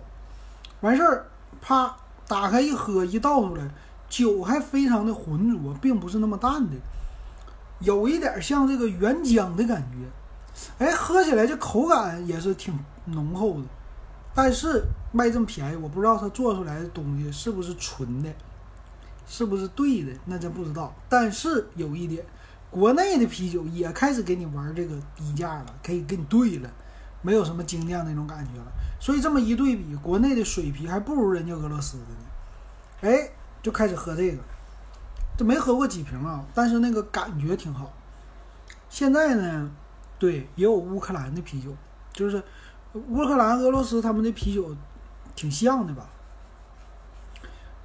[SPEAKER 1] 完事儿，啪，打开一喝，一倒出来，酒还非常的浑浊，并不是那么淡的。有一点像这个原浆的感觉，哎，喝起来这口感也是挺浓厚的。但是卖这么便宜，我不知道它做出来的东西是不是纯的，是不是对的，那真不知道。但是有一点，国内的啤酒也开始给你玩这个低价了，可以给你兑了，没有什么精酿那种感觉了。所以这么一对比，国内的水啤还不如人家俄罗斯的呢。哎，就开始喝这个。这没喝过几瓶啊，但是那个感觉挺好。现在呢，对，也有乌克兰的啤酒，就是乌克兰、俄罗斯他们的啤酒挺像的吧。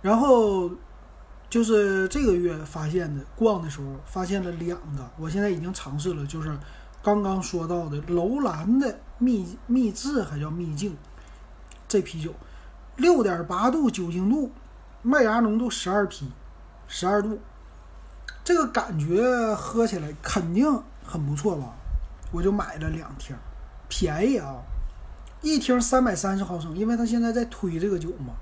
[SPEAKER 1] 然后就是这个月发现的，逛的时候发现了两个，我现在已经尝试了，就是刚刚说到的楼兰的秘秘制还叫秘境这啤酒，六点八度酒精度，麦芽浓度十二 P。十二度，这个感觉喝起来肯定很不错吧？我就买了两听，便宜啊，一听三百三十毫升，因为他现在在推这个酒嘛，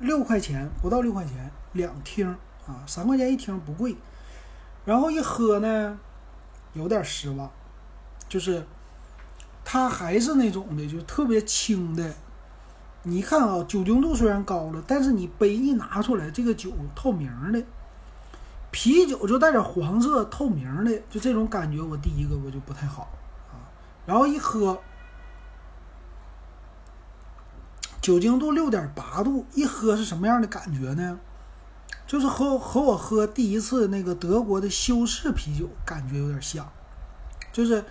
[SPEAKER 1] 六块钱不到六块钱两听啊，三块钱一听不贵。然后一喝呢，有点失望，就是它还是那种的，就特别轻的。你看啊，酒精度虽然高了，但是你杯一拿出来，这个酒透明的，啤酒就带点黄色，透明的，就这种感觉，我第一个我就不太好啊。然后一喝，酒精度六点八度，一喝是什么样的感觉呢？就是和和我喝第一次那个德国的修士啤酒感觉有点像，就是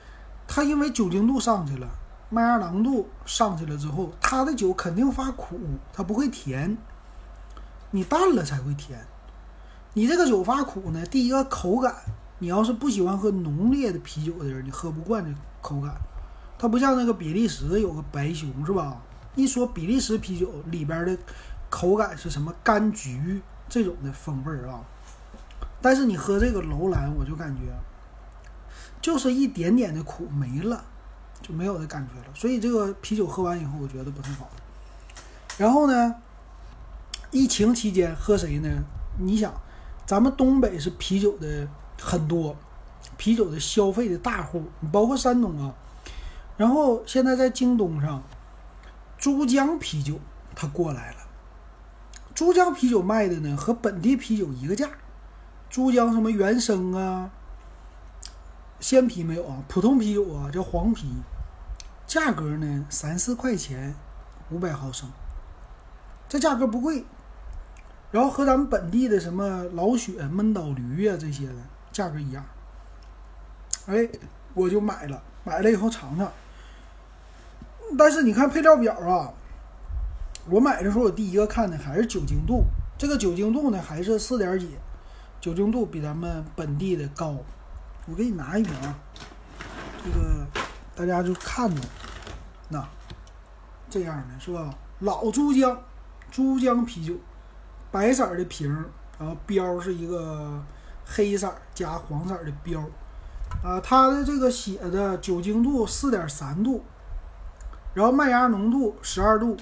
[SPEAKER 1] 它因为酒精度上去了。麦芽浓度上去了之后，它的酒肯定发苦，它不会甜。你淡了才会甜。你这个酒发苦呢，第一个口感，你要是不喜欢喝浓烈的啤酒的人，你喝不惯这口感。它不像那个比利时有个白熊是吧？一说比利时啤酒里边的口感是什么柑橘这种的风味儿啊？但是你喝这个楼兰，我就感觉就是一点点的苦没了。就没有的感觉了，所以这个啤酒喝完以后，我觉得不太好。然后呢，疫情期间喝谁呢？你想，咱们东北是啤酒的很多，啤酒的消费的大户，包括山东啊。然后现在在京东上，珠江啤酒它过来了。珠江啤酒卖的呢和本地啤酒一个价，珠江什么原生啊，鲜啤没有啊，普通啤酒啊叫黄啤。价格呢，三四块钱，五百毫升，这价格不贵。然后和咱们本地的什么老雪、闷倒驴呀这些的价格一样。哎，我就买了，买了以后尝尝。但是你看配料表啊，我买的时候我第一个看的还是酒精度，这个酒精度呢还是四点几，酒精度比咱们本地的高。我给你拿一瓶啊，这个大家就看着，那这样的是吧？老珠江，珠江啤酒，白色的瓶，然后标是一个黑色加黄色的标，啊，它的这个写的酒精度四点三度，然后麦芽浓度十二度，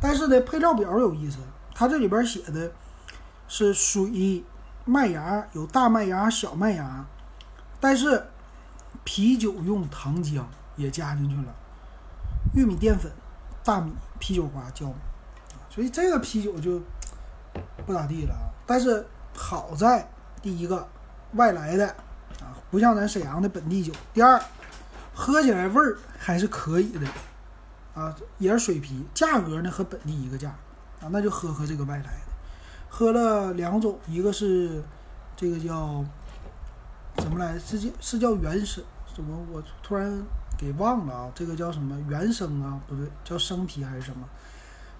[SPEAKER 1] 但是呢，配料表有意思，它这里边写的是水、麦芽，有大麦芽、小麦芽。但是啤酒用糖浆也加进去了，玉米淀粉、大米、啤酒花、酵母，所以这个啤酒就不咋地了啊。但是好在第一个外来的啊，不像咱沈阳的本地酒。第二，喝起来味儿还是可以的啊，也是水啤，价格呢和本地一个价啊，那就喝喝这个外来的。喝了两种，一个是这个叫。怎么来？是叫是叫原生？怎么我突然给忘了啊？这个叫什么原生啊？不对，叫生啤还是什么？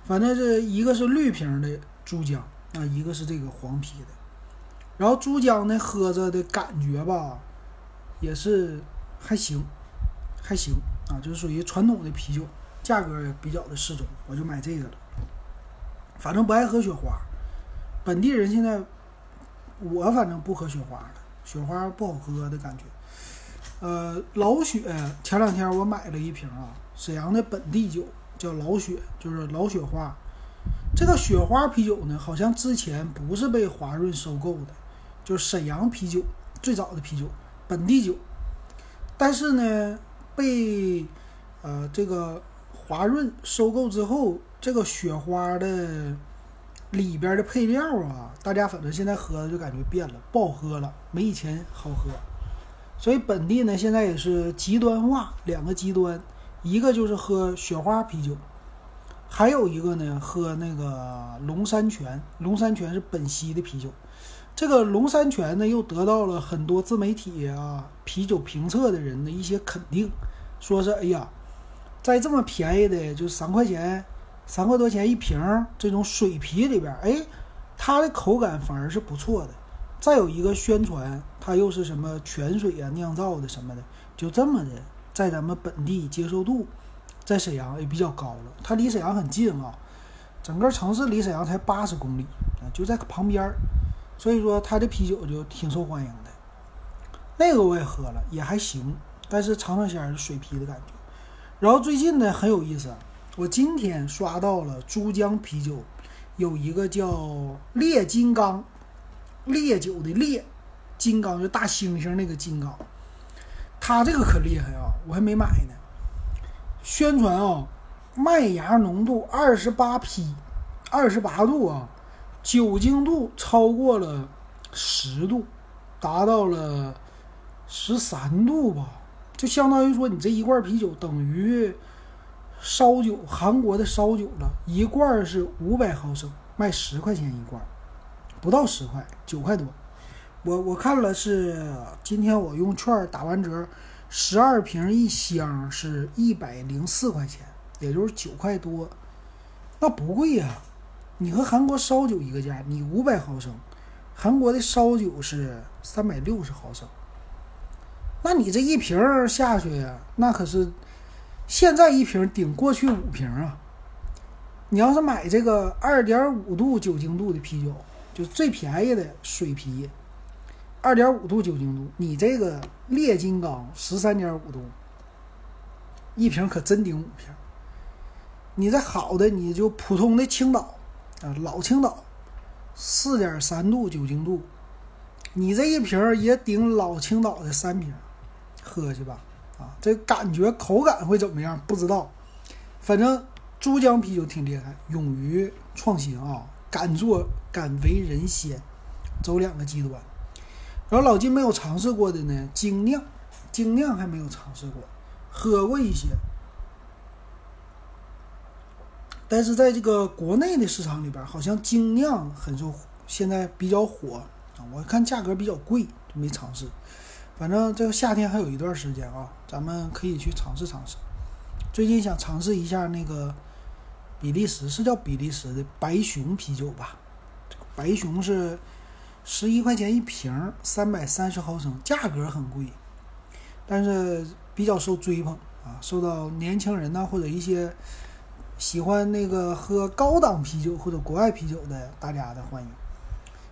[SPEAKER 1] 反正是一个是绿瓶的珠江啊，一个是这个黄啤的。然后珠江呢，喝着的感觉吧，也是还行，还行啊，就是属于传统的啤酒，价格也比较的适中，我就买这个了。反正不爱喝雪花，本地人现在我反正不喝雪花了。雪花不好喝的感觉，呃，老雪前两天我买了一瓶啊，沈阳的本地酒叫老雪，就是老雪花。这个雪花啤酒呢，好像之前不是被华润收购的，就是沈阳啤酒最早的啤酒，本地酒。但是呢，被呃这个华润收购之后，这个雪花的。里边的配料啊，大家反正现在喝的就感觉变了，不好喝了，没以前好喝。所以本地呢，现在也是极端化，两个极端，一个就是喝雪花啤酒，还有一个呢喝那个龙山泉。龙山泉是本溪的啤酒，这个龙山泉呢又得到了很多自媒体啊、啤酒评测的人的一些肯定，说是哎呀，在这么便宜的就三块钱。三块多钱一瓶这种水啤里边，哎，它的口感反而是不错的。再有一个宣传，它又是什么泉水啊酿造的什么的，就这么的，在咱们本地接受度，在沈阳也比较高了。它离沈阳很近啊，整个城市离沈阳才八十公里啊，就在旁边儿，所以说它的啤酒就挺受欢迎的。那个我也喝了，也还行，但是尝尝鲜是水啤的感觉。然后最近呢很有意思。我今天刷到了珠江啤酒，有一个叫烈金刚，烈酒的烈，金刚就大猩猩那个金刚，它这个可厉害啊！我还没买呢。宣传啊，麦芽浓度二十八 P，二十八度啊，酒精度超过了十度，达到了十三度吧，就相当于说你这一罐啤酒等于。烧酒，韩国的烧酒了，一罐是五百毫升，卖十块钱一罐，不到十块，九块多。我我看了是今天我用券打完折，十二瓶一箱是一百零四块钱，也就是九块多，那不贵呀。你和韩国烧酒一个价，你五百毫升，韩国的烧酒是三百六十毫升，那你这一瓶下去，那可是。现在一瓶顶过去五瓶啊！你要是买这个二点五度酒精度的啤酒，就最便宜的水啤，二点五度酒精度，你这个烈金刚十三点五度，一瓶可真顶五瓶。你这好的，你就普通的青岛啊，老青岛，四点三度酒精度，你这一瓶也顶老青岛的三瓶，喝去吧。啊这感觉口感会怎么样？不知道，反正珠江啤酒挺厉害，勇于创新啊，敢做敢为人先，走两个极端。然后老金没有尝试过的呢，精酿，精酿还没有尝试过，喝过一些，但是在这个国内的市场里边，好像精酿很受，现在比较火啊。我看价格比较贵，就没尝试。反正这个夏天还有一段时间啊，咱们可以去尝试尝试。最近想尝试一下那个比利时，是叫比利时的白熊啤酒吧？白熊是十一块钱一瓶，三百三十毫升，价格很贵，但是比较受追捧啊，受到年轻人呐或者一些喜欢那个喝高档啤酒或者国外啤酒的大家的欢迎。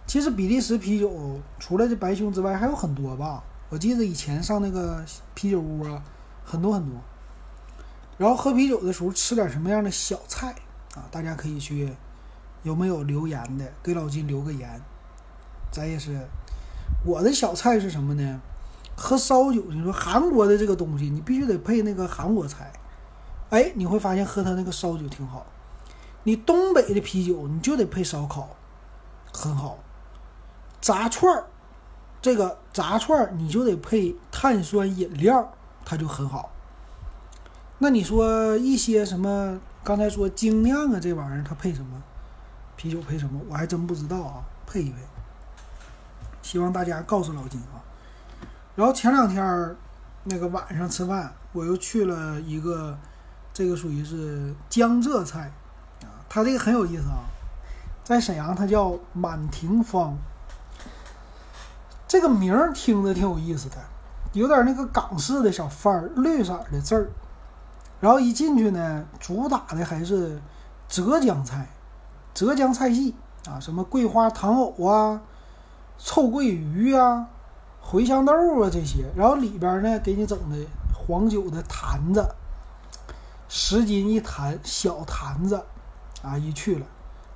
[SPEAKER 1] 其实比利时啤酒除了这白熊之外还有很多吧，我记得以前上那个啤酒屋啊，很多很多。然后喝啤酒的时候吃点什么样的小菜啊？大家可以去，有没有留言的？给老金留个言。咱也是，我的小菜是什么呢？喝烧酒，你说韩国的这个东西，你必须得配那个韩国菜。哎，你会发现喝他那个烧酒挺好。你东北的啤酒，你就得配烧烤，很好。炸串儿，这个炸串儿你就得配碳酸饮料，它就很好。那你说一些什么？刚才说精酿啊，这玩意儿它配什么？啤酒配什么？我还真不知道啊，配一配。希望大家告诉老金啊。然后前两天那个晚上吃饭，我又去了一个，这个属于是江浙菜啊，它这个很有意思啊，在沈阳它叫满庭芳，这个名儿听着挺有意思的，有点那个港式的小范儿，绿色的字儿。然后一进去呢，主打的还是浙江菜，浙江菜系啊，什么桂花糖藕啊、臭鳜鱼啊、茴香豆啊这些。然后里边呢，给你整的黄酒的坛子，十斤一坛小坛子，啊，一去了。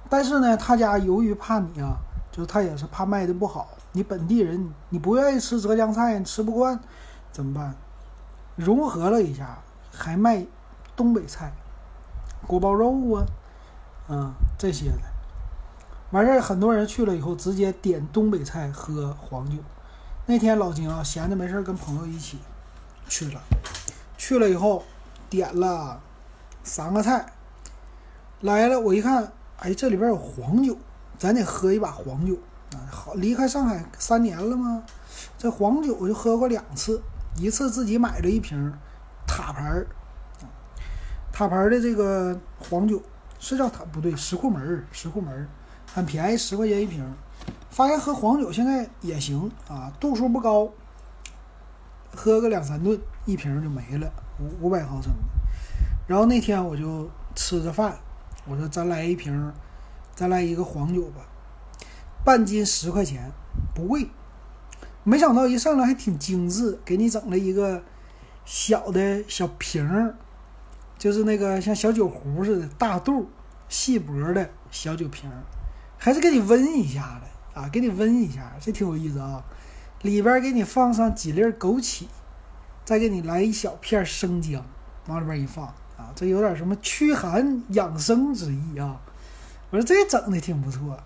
[SPEAKER 1] 但是呢，他家由于怕你啊，就他也是怕卖的不好，你本地人你不愿意吃浙江菜，你吃不惯，怎么办？融合了一下。还卖东北菜，锅包肉啊，嗯，这些的。完事儿，很多人去了以后直接点东北菜喝黄酒。那天老金啊，闲着没事儿跟朋友一起去了，去了以后点了三个菜，来了我一看，哎，这里边有黄酒，咱得喝一把黄酒啊。好，离开上海三年了吗？这黄酒我就喝过两次，一次自己买了一瓶。塔牌儿，塔牌儿的这个黄酒是叫塔不对，石库门儿，石库门儿很便宜，十块钱一瓶。发现喝黄酒现在也行啊，度数不高，喝个两三顿，一瓶就没了，五五百毫升。然后那天我就吃着饭，我说咱来一瓶，咱来一个黄酒吧，半斤十块钱，不贵。没想到一上来还挺精致，给你整了一个。小的小瓶儿，就是那个像小酒壶似的，大肚、细脖的小酒瓶儿，还是给你温一下的啊，给你温一下，这挺有意思啊。里边给你放上几粒枸杞，再给你来一小片生姜，往里边一放啊，这有点什么驱寒养生之意啊。我说这整的挺不错，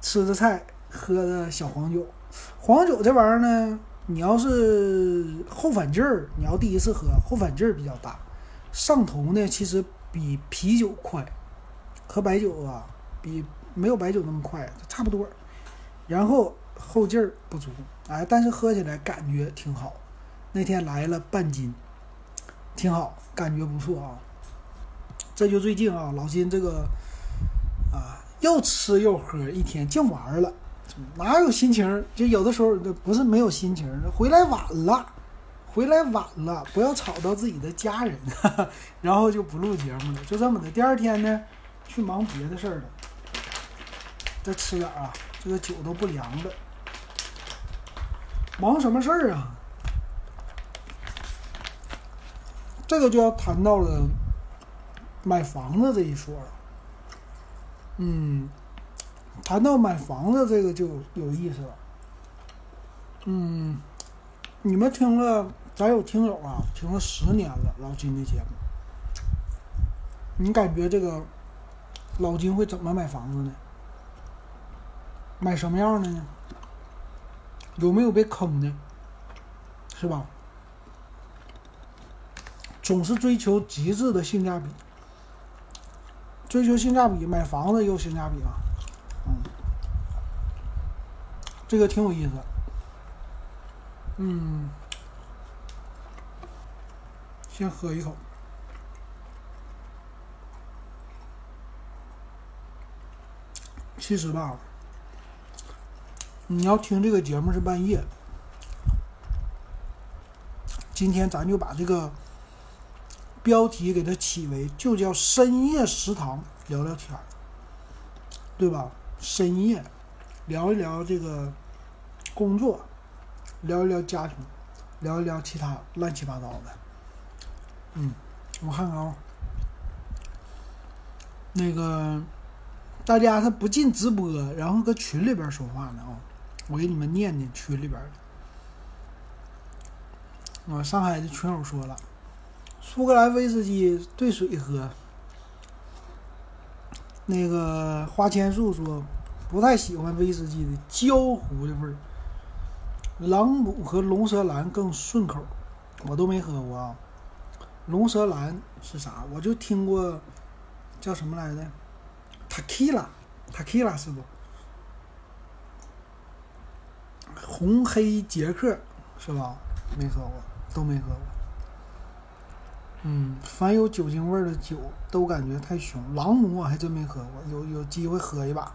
[SPEAKER 1] 吃着菜，喝着小黄酒，黄酒这玩意儿呢。你要是后反劲儿，你要第一次喝，后反劲儿比较大，上头呢其实比啤酒快，喝白酒啊比没有白酒那么快，差不多。然后后劲儿不足，哎，但是喝起来感觉挺好。那天来了半斤，挺好，感觉不错啊。这就最近啊，老金这个啊又吃又喝，一天净玩了。哪有心情？就有的时候不是没有心情，回来晚了，回来晚了，不要吵到自己的家人，然后就不录节目了，就这么的。第二天呢，去忙别的事儿了，再吃点啊，这个酒都不凉的。忙什么事儿啊？这个就要谈到了买房子这一说了，嗯。谈到买房子这个就有意思了，嗯，你们听了，咱有听友啊，听了十年了老金的节目，你感觉这个老金会怎么买房子呢？买什么样的呢？有没有被坑的？是吧？总是追求极致的性价比，追求性价比，买房子有性价比啊。嗯，这个挺有意思。嗯，先喝一口。其实吧，你要听这个节目是半夜。今天咱就把这个标题给它起为，就叫“深夜食堂聊聊天”，对吧？深夜聊一聊这个工作，聊一聊家庭，聊一聊其他乱七八糟的。嗯，我看看啊，那个大家他不进直播，然后搁群里边说话呢啊，我给你们念念群里边的。啊，上海的群友说了，苏格兰威士忌兑水喝。那个花千树说，不太喜欢威士忌的焦糊的味儿。朗姆和龙舌兰更顺口，我都没喝过啊。龙舌兰是啥？我就听过，叫什么来着？Tequila，Tequila 是不？红黑杰克是吧？没喝过。都没喝过，嗯，凡有酒精味的酒都感觉太凶。朗姆我还真没喝过，有有机会喝一把。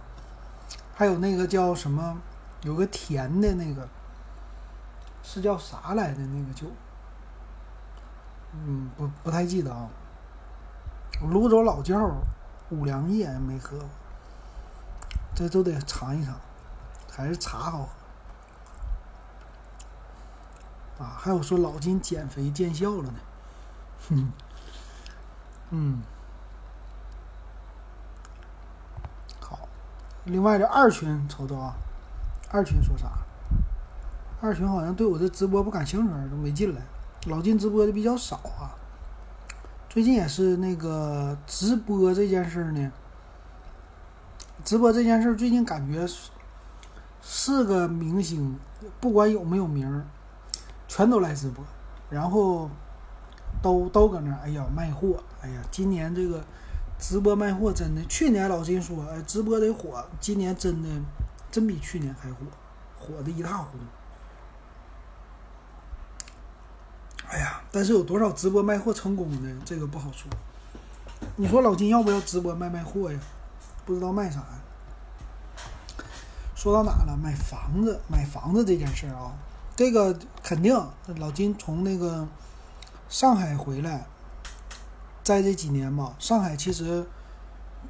[SPEAKER 1] 还有那个叫什么，有个甜的那个，是叫啥来的那个酒？嗯，不不太记得啊。泸州老窖五粮液没喝过，这都得尝一尝，还是茶好喝。啊，还有说老金减肥见效了呢，哼，嗯，好，另外这二群瞅瞅啊，二群说啥？二群好像对我的直播不感兴趣，都没进来。老金直播的比较少啊，最近也是那个直播这件事呢，直播这件事最近感觉是是个明星，不管有没有名。全都来直播，然后都都搁那，哎呀卖货，哎呀，今年这个直播卖货真的，去年老金说，哎，直播得火，今年真的真比去年还火，火的一塌糊涂。哎呀，但是有多少直播卖货成功的，这个不好说。你说老金要不要直播卖卖货呀？不知道卖啥呀？说到哪了？买房子，买房子这件事儿啊。这个肯定，老金从那个上海回来，在这几年吧，上海其实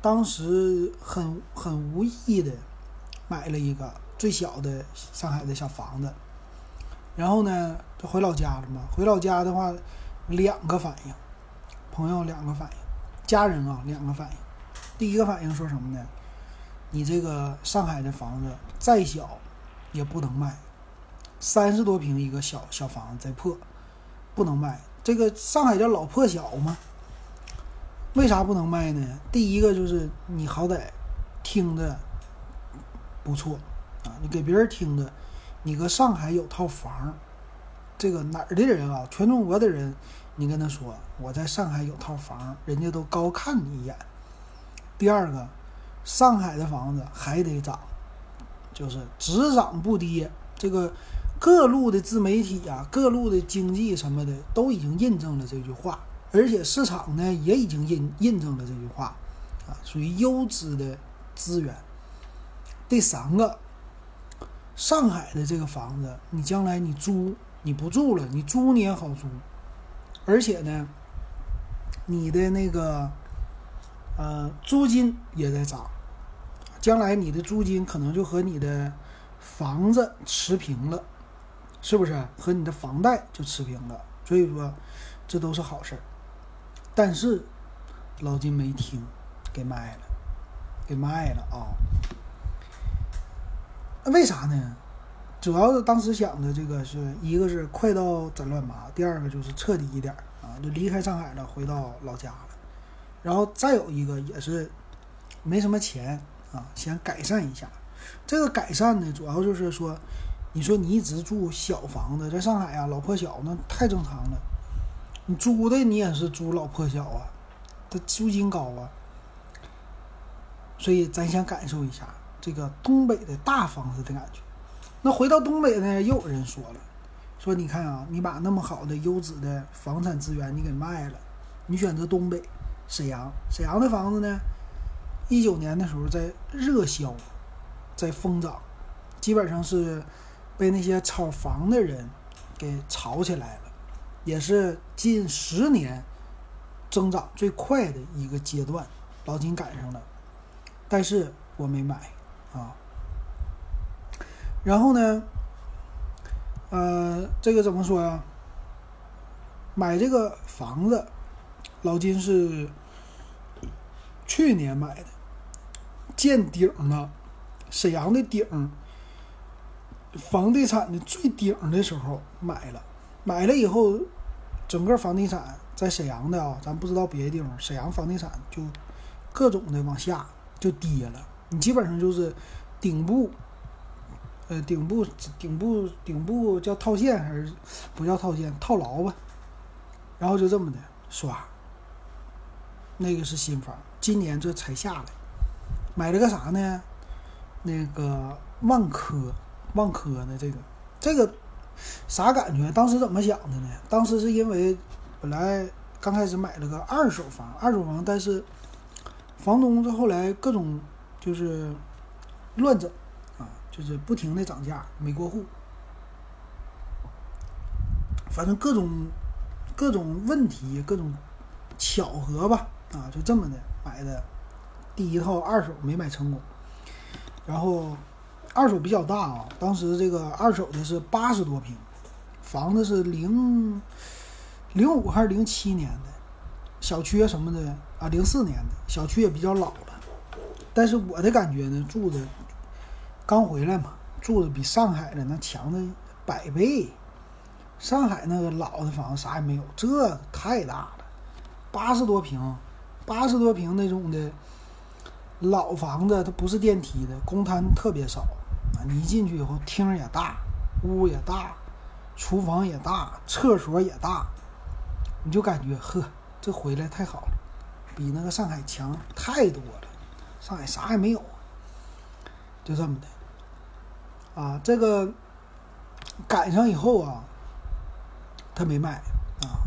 [SPEAKER 1] 当时很很无意的买了一个最小的上海的小房子，然后呢，就回老家了嘛。回老家的话，两个反应，朋友两个反应，家人啊两个反应。第一个反应说什么呢？你这个上海的房子再小也不能卖。三十多平一个小小房子，再破，不能卖。这个上海叫老破小嘛？为啥不能卖呢？第一个就是你好歹听着不错啊，你给别人听着，你搁上海有套房，这个哪儿的人啊？全中国的人，你跟他说我在上海有套房，人家都高看你一眼。第二个，上海的房子还得涨，就是只涨不跌，这个。各路的自媒体呀，各路的经济什么的都已经印证了这句话，而且市场呢也已经印印证了这句话，啊，属于优质的资源。第三个，上海的这个房子，你将来你租你不住了，你租你也好租，而且呢，你的那个呃租金也在涨，将来你的租金可能就和你的房子持平了。是不是和你的房贷就持平了？所以说，这都是好事儿。但是老金没听，给卖了，给卖了啊！为啥呢？主要是当时想的这个是一个是快刀斩乱麻，第二个就是彻底一点啊，就离开上海了，回到老家了。然后再有一个也是没什么钱啊，想改善一下。这个改善呢，主要就是说。你说你一直住小房子，在上海啊，老破小那太正常了。你租的你也是租老破小啊，它租金高啊。所以咱想感受一下这个东北的大房子的感觉。那回到东北呢，又有人说了，说你看啊，你把那么好的优质的房产资源你给卖了，你选择东北沈阳，沈阳的房子呢，一九年的时候在热销，在疯涨。基本上是被那些炒房的人给炒起来了，也是近十年增长最快的一个阶段，老金赶上了，但是我没买啊。然后呢，呃，这个怎么说呀？买这个房子，老金是去年买的，见顶了，沈阳的顶，房地产的最顶的时候买了，买了以后，整个房地产在沈阳的啊，咱不知道别的地方，沈阳房地产就各种的往下就跌了，你基本上就是顶部，呃，顶部顶部顶部叫套现还是不叫套现，套牢吧。然后就这么的刷，那个是新房，今年这才下来，买了个啥呢？那个万科，万科的这个，这个啥感觉？当时怎么想的呢？当时是因为本来刚开始买了个二手房，二手房，但是房东这后来各种就是乱整啊，就是不停的涨价，没过户，反正各种。各种问题，各种巧合吧，啊，就这么的买的，第一套二手没买成功，然后二手比较大啊，当时这个二手的是八十多平，房子是零零五还是零七年的，小区什么的啊，零四年的小区也比较老了，但是我的感觉呢，住的刚回来嘛，住的比上海的那强的百倍。上海那个老的房子啥也没有，这太大了，八十多平，八十多平那种的老房子，它不是电梯的，公摊特别少啊。你一进去以后，厅也大，屋也大，厨房也大，厕所也大，你就感觉呵，这回来太好了，比那个上海强太多了。上海啥也没有，就这么的啊。这个赶上以后啊。他没卖啊，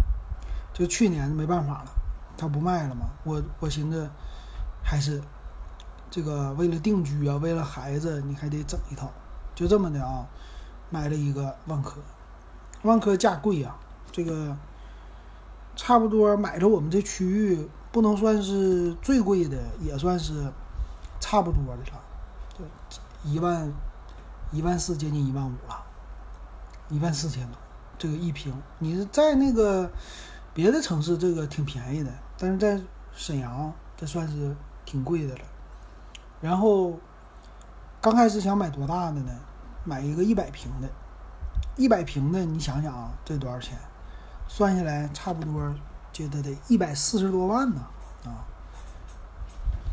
[SPEAKER 1] 就去年没办法了，他不卖了嘛。我我寻思，还是这个为了定居啊，为了孩子，你还得整一套，就这么的啊，买了一个万科。万科价贵呀，这个差不多买着我们这区域不能算是最贵的，也算是差不多的了，就一万一万四，接近一万五了，一万四千多。这个一平，你是在那个别的城市，这个挺便宜的，但是在沈阳，这算是挺贵的了。然后刚开始想买多大的呢？买一个一百平的，一百平的，你想想啊，这多少钱？算下来差不多，觉得得一百四十多万呢，啊，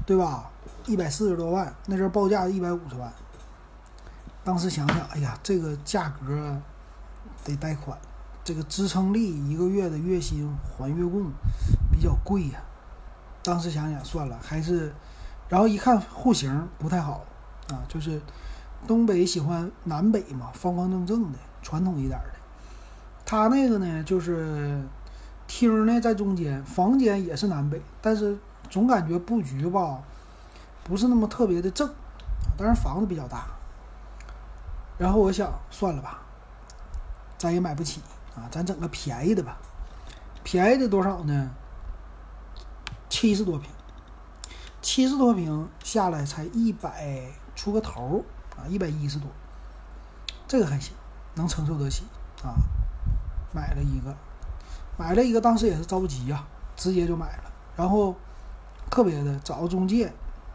[SPEAKER 1] 对吧？一百四十多万，那时候报价一百五十万。当时想想，哎呀，这个价格。得贷款，这个支撑力一个月的月薪还月供比较贵呀。当时想想算了，还是，然后一看户型不太好啊，就是东北喜欢南北嘛，方方正正的，传统一点的。他那个呢，就是厅呢在中间，房间也是南北，但是总感觉布局吧不是那么特别的正，但是房子比较大。然后我想算了吧。咱也买不起啊，咱整个便宜的吧。便宜的多少呢？七十多平，七十多平下来才一百出个头啊，一百一十多，这个还行，能承受得起啊。买了一个，买了一个，当时也是着急呀，直接就买了。然后特别的找中介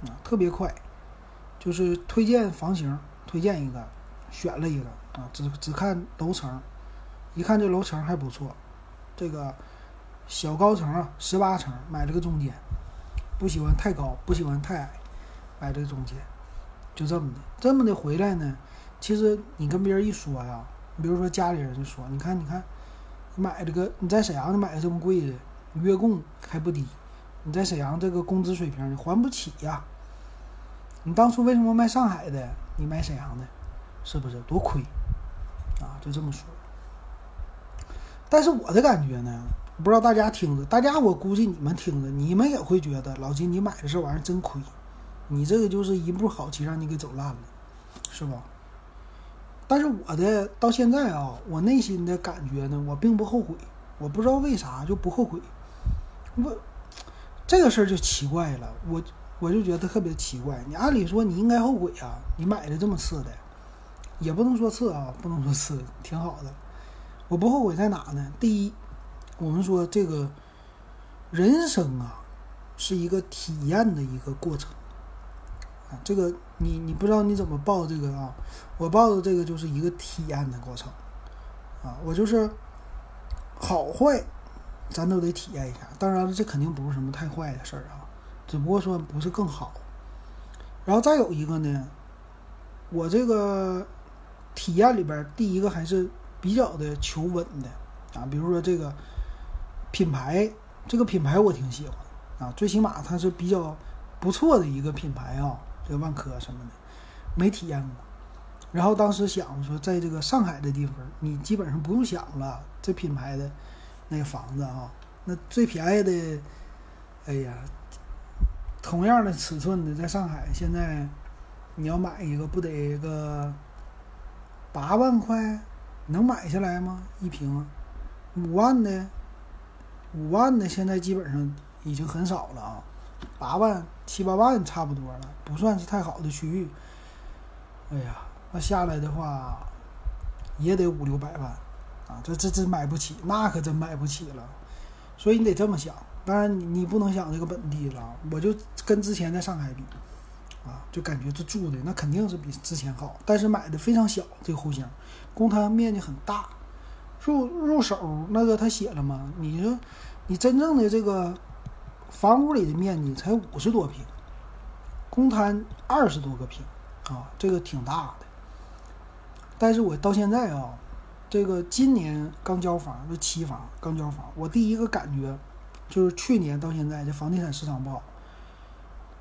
[SPEAKER 1] 啊，特别快，就是推荐房型，推荐一个，选了一个啊，只只看楼层。一看这楼层还不错，这个小高层啊，十八层，买了个中间，不喜欢太高，不喜欢太矮，买这个中间，就这么的，这么的回来呢。其实你跟别人一说呀，你比如说家里人就说，你看，你看，你买这个，你在沈阳你买的这么贵的，月供还不低，你在沈阳这个工资水平你还不起呀？你当初为什么卖上海的，你买沈阳的，是不是多亏？啊，就这么说。但是我的感觉呢，不知道大家听着，大家我估计你们听着，你们也会觉得老金你买的这玩意儿真亏，你这个就是一步好棋让你给走烂了，是吧？但是我的到现在啊，我内心的感觉呢，我并不后悔。我不知道为啥就不后悔。我这个事儿就奇怪了，我我就觉得特别奇怪。你按理说你应该后悔啊，你买的这么次的，也不能说次啊，不能说次，挺好的。我不后悔在哪呢？第一，我们说这个人生啊，是一个体验的一个过程啊。这个你你不知道你怎么报这个啊？我报的这个就是一个体验的过程，啊，我就是好坏，咱都得体验一下。当然了，这肯定不是什么太坏的事儿啊，只不过说不是更好。然后再有一个呢，我这个体验里边，第一个还是比较的求稳的啊，比如说这个品牌，这个品牌我挺喜欢啊，最起码它是比较不错的一个品牌啊。这个万科什么的没体验过，然后当时想说，在这个上海的地方，你基本上不用想了，这品牌的那个房子啊，那最便宜的，哎呀，同样的尺寸的，在上海现在你要买一个，不得个八万块，能买下来吗？一平五万的，五万的现在基本上已经很少了啊。八万七八万差不多了，不算是太好的区域。哎呀，那下来的话也得五六百万啊！这这这买不起，那可真买不起了。所以你得这么想。当然，你你不能想这个本地了。我就跟之前在上海比啊，就感觉这住的那肯定是比之前好。但是买的非常小，这个户型，公摊面积很大。入入手那个他写了吗？你说你真正的这个。房屋里的面积才五十多平，公摊二十多个平，啊，这个挺大的。但是我到现在啊，这个今年刚交房，这期房刚交房，我第一个感觉就是去年到现在这房地产市场不好。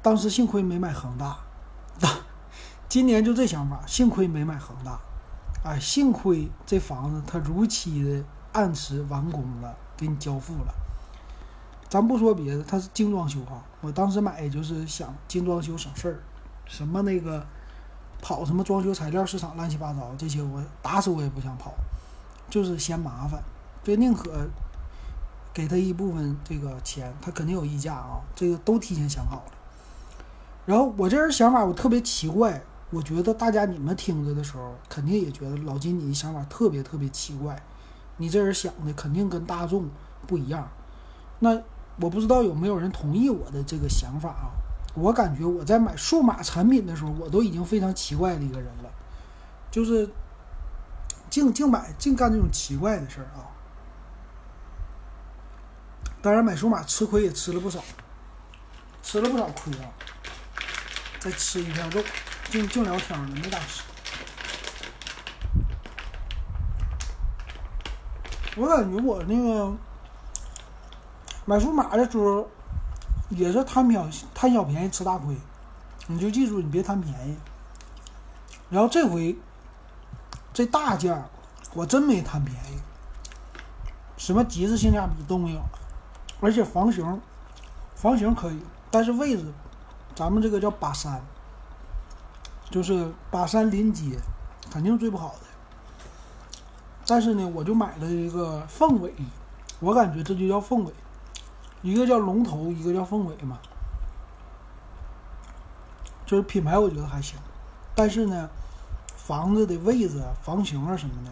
[SPEAKER 1] 当时幸亏没买恒大，今年就这想法，幸亏没买恒大，哎，幸亏这房子它如期的按时完工了，给你交付了。咱不说别的，它是精装修哈。我当时买就是想精装修省事儿，什么那个跑什么装修材料市场乱七八糟这些，我打死我也不想跑，就是嫌麻烦，就宁可给他一部分这个钱，他肯定有溢价啊，这个都提前想好了。然后我这人想法我特别奇怪，我觉得大家你们听着的时候，肯定也觉得老金你的想法特别特别奇怪，你这人想的肯定跟大众不一样，那。我不知道有没有人同意我的这个想法啊？我感觉我在买数码产品的时候，我都已经非常奇怪的一个人了，就是净净买净干这种奇怪的事儿啊。当然买数码吃亏也吃了不少，吃了不少亏啊。再吃一片肉，净净聊天了，没咋吃。我感觉我那个。买数码的时候，也是贪小贪小便宜吃大亏，你就记住你别贪便宜。然后这回这大件我真没贪便宜，什么极致性价比都没有，而且房型房型可以，但是位置咱们这个叫把山，就是把山临街，肯定最不好的。但是呢，我就买了一个凤尾，我感觉这就叫凤尾。一个叫龙头，一个叫凤尾嘛，就是品牌我觉得还行，但是呢，房子的位置、房型啊什么的，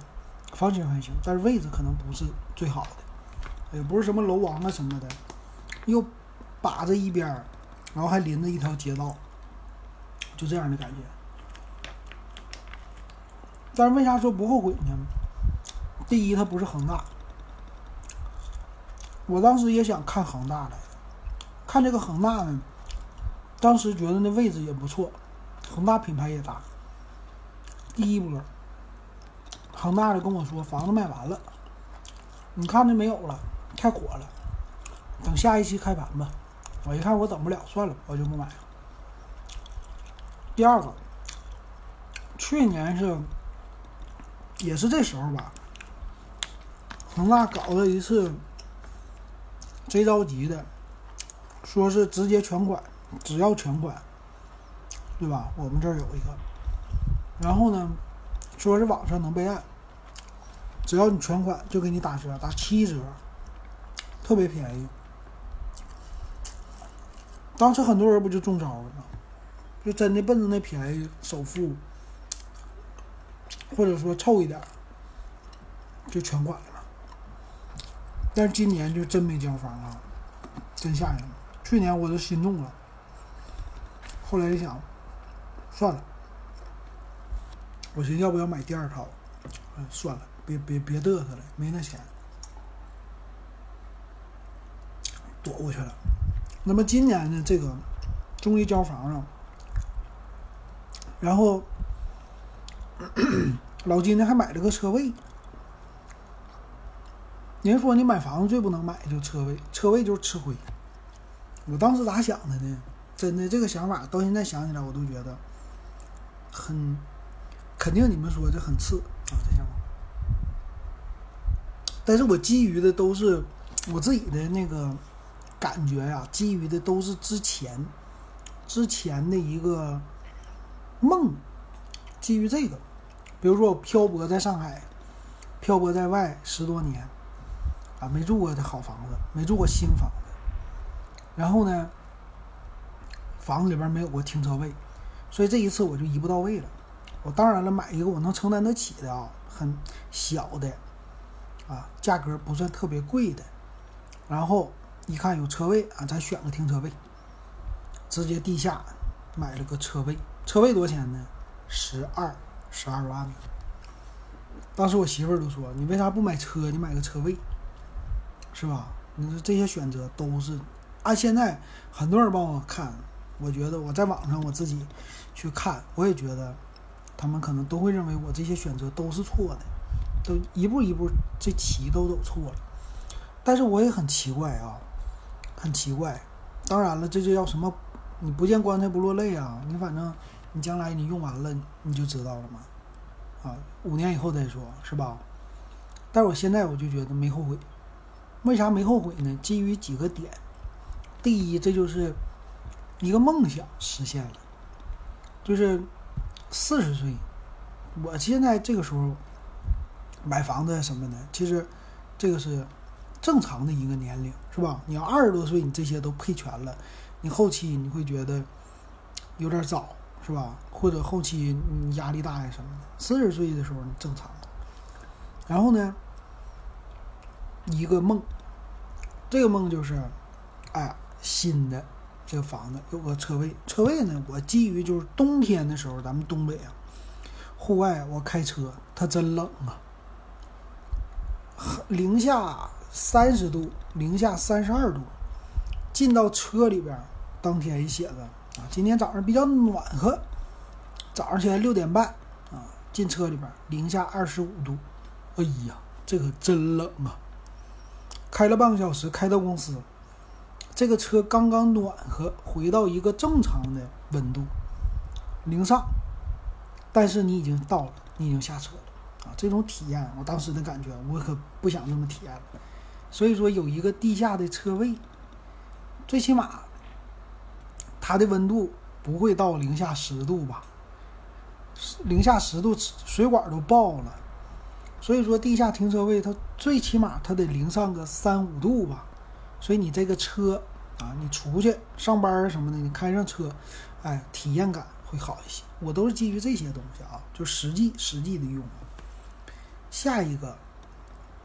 [SPEAKER 1] 房型还行，但是位置可能不是最好的，也不是什么楼王啊什么的，又把着一边儿，然后还临着一条街道，就这样的感觉。但是为啥说不后悔呢？第一，它不是恒大。我当时也想看恒大来，看这个恒大呢，当时觉得那位置也不错，恒大品牌也大。第一波，恒大的跟我说房子卖完了，你看着没有了，太火了，等下一期开盘吧。我一看我等不了，算了，我就不买了。第二个，去年是，也是这时候吧，恒大搞了一次。贼着急的，说是直接全款，只要全款，对吧？我们这儿有一个，然后呢，说是网上能备案，只要你全款就给你打折，打七折，特别便宜。当时很多人不就中招了吗？就真的奔着那便宜首付，或者说凑一点，就全管了。但是今年就真没交房啊，真吓人。去年我都心动了，后来一想，算了，我寻思要不要买第二套？算了，别别别嘚瑟了，没那钱，躲过去了。那么今年呢，这个终于交房了，然后 老金呢还买了个车位。人说你买房子最不能买就车位，车位就是吃亏。我当时咋想的呢？真的这个想法到现在想起来我都觉得很肯定。你们说这很次啊，这想法。但是我基于的都是我自己的那个感觉呀，基于的都是之前之前的一个梦，基于这个。比如说我漂泊在上海，漂泊在外十多年。啊，没住过的好房子，没住过新房。然后呢，房子里边没有过停车位，所以这一次我就一步到位了。我当然了，买一个我能承担得起的啊，很小的，啊，价格不算特别贵的。然后一看有车位啊，咱选个停车位，直接地下买了个车位。车位多少钱呢？十二，十二万。当时我媳妇儿都说：“你为啥不买车？你买个车位。”是吧？你说这些选择都是按现在很多人帮我看，我觉得我在网上我自己去看，我也觉得他们可能都会认为我这些选择都是错的，都一步一步这棋都走错了。但是我也很奇怪啊，很奇怪。当然了，这就叫什么？你不见棺材不落泪啊！你反正你将来你用完了你就知道了嘛。啊，五年以后再说，是吧？但是我现在我就觉得没后悔。为啥没后悔呢？基于几个点，第一，这就是一个梦想实现了，就是四十岁，我现在这个时候买房子什么的，其实这个是正常的一个年龄，是吧？你要二十多岁，你这些都配全了，你后期你会觉得有点早，是吧？或者后期你压力大呀什么的，四十岁的时候你正常，然后呢？一个梦，这个梦就是，哎，新的这个房子有个车位，车位呢，我基于就是冬天的时候，咱们东北啊，户外我开车，它真冷啊，零下三十度，零下三十二度，进到车里边，当天一写着今天早上比较暖和，早上起来六点半啊，进车里边零下二十五度，哎呀，这可真冷啊！开了半个小时，开到公司，这个车刚刚暖和，回到一个正常的温度，零上，但是你已经到了，你已经下车了啊！这种体验，我当时的感觉，我可不想那么体验了。所以说，有一个地下的车位，最起码它的温度不会到零下十度吧？零下十度，水管都爆了。所以说，地下停车位它最起码它得零上个三五度吧，所以你这个车啊，你出去上班什么的，你开上车，哎，体验感会好一些。我都是基于这些东西啊，就实际实际的用。下一个，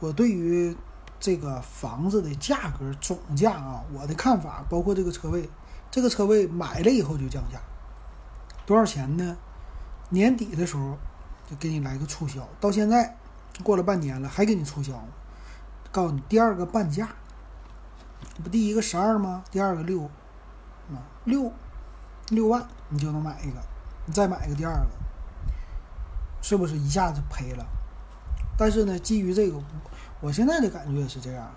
[SPEAKER 1] 我对于这个房子的价格总价啊，我的看法包括这个车位，这个车位买了以后就降价，多少钱呢？年底的时候就给你来个促销，到现在。过了半年了，还给你促销，告诉你第二个半价，不第一个十二吗？第二个六，啊六六万你就能买一个，你再买一个第二个，是不是一下子赔了？但是呢，基于这个，我现在的感觉是这样。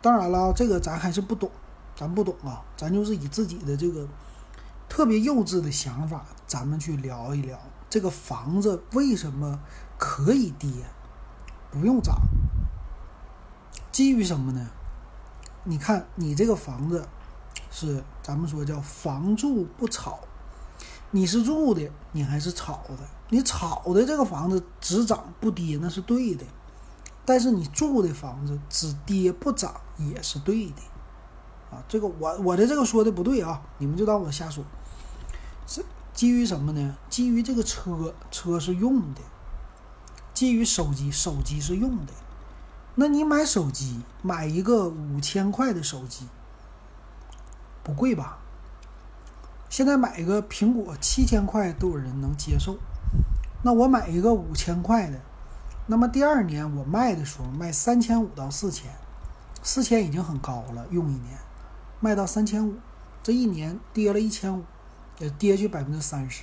[SPEAKER 1] 当然了，这个咱还是不懂，咱不懂啊，咱就是以自己的这个特别幼稚的想法，咱们去聊一聊这个房子为什么可以跌。不用涨，基于什么呢？你看，你这个房子是咱们说叫房住不炒，你是住的，你还是炒的？你炒的这个房子只涨不跌，那是对的。但是你住的房子只跌不涨也是对的，这个我我的这个说的不对啊，你们就当我瞎说。是基于什么呢？基于这个车，车是用的；基于手机，手机是用的。那你买手机，买一个五千块的手机，不贵吧？现在买一个苹果七千块都有人能接受，那我买一个五千块的，那么第二年我卖的时候卖三千五到四千，四千已经很高了，用一年卖到三千五，这一年跌了一千五，也跌去百分之三十。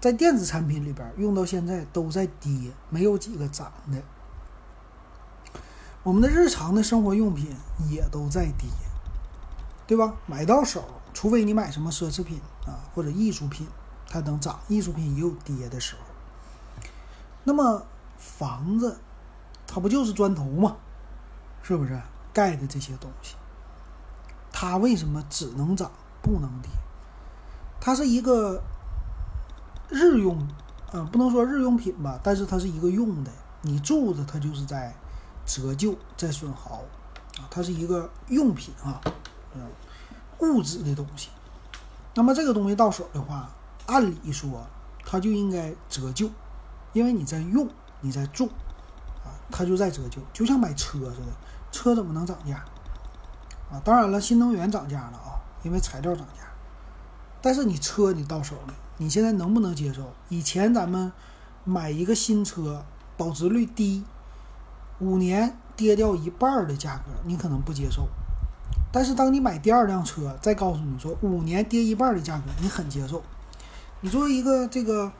[SPEAKER 1] 在电子产品里边，用到现在都在跌，没有几个涨的。我们的日常的生活用品也都在跌，对吧？买到手，除非你买什么奢侈品啊或者艺术品，它能涨。艺术品也有跌的时候。那么房子，它不就是砖头吗？是不是盖的这些东西？它为什么只能涨不能跌？它是一个日用，呃，不能说日用品吧，但是它是一个用的。你住着，它就是在。折旧在损耗，啊，它是一个用品啊，嗯，物质的东西。那么这个东西到手的话，按理说它就应该折旧，因为你在用，你在住，啊，它就在折旧，就像买车似的，车怎么能涨价？啊，当然了，新能源涨价了啊，因为材料涨价。但是你车你到手了，你现在能不能接受？以前咱们买一个新车，保值率低。五年跌掉一半的价格，你可能不接受；但是当你买第二辆车，再告诉你说五年跌一半的价格，你很接受。你作为一个这个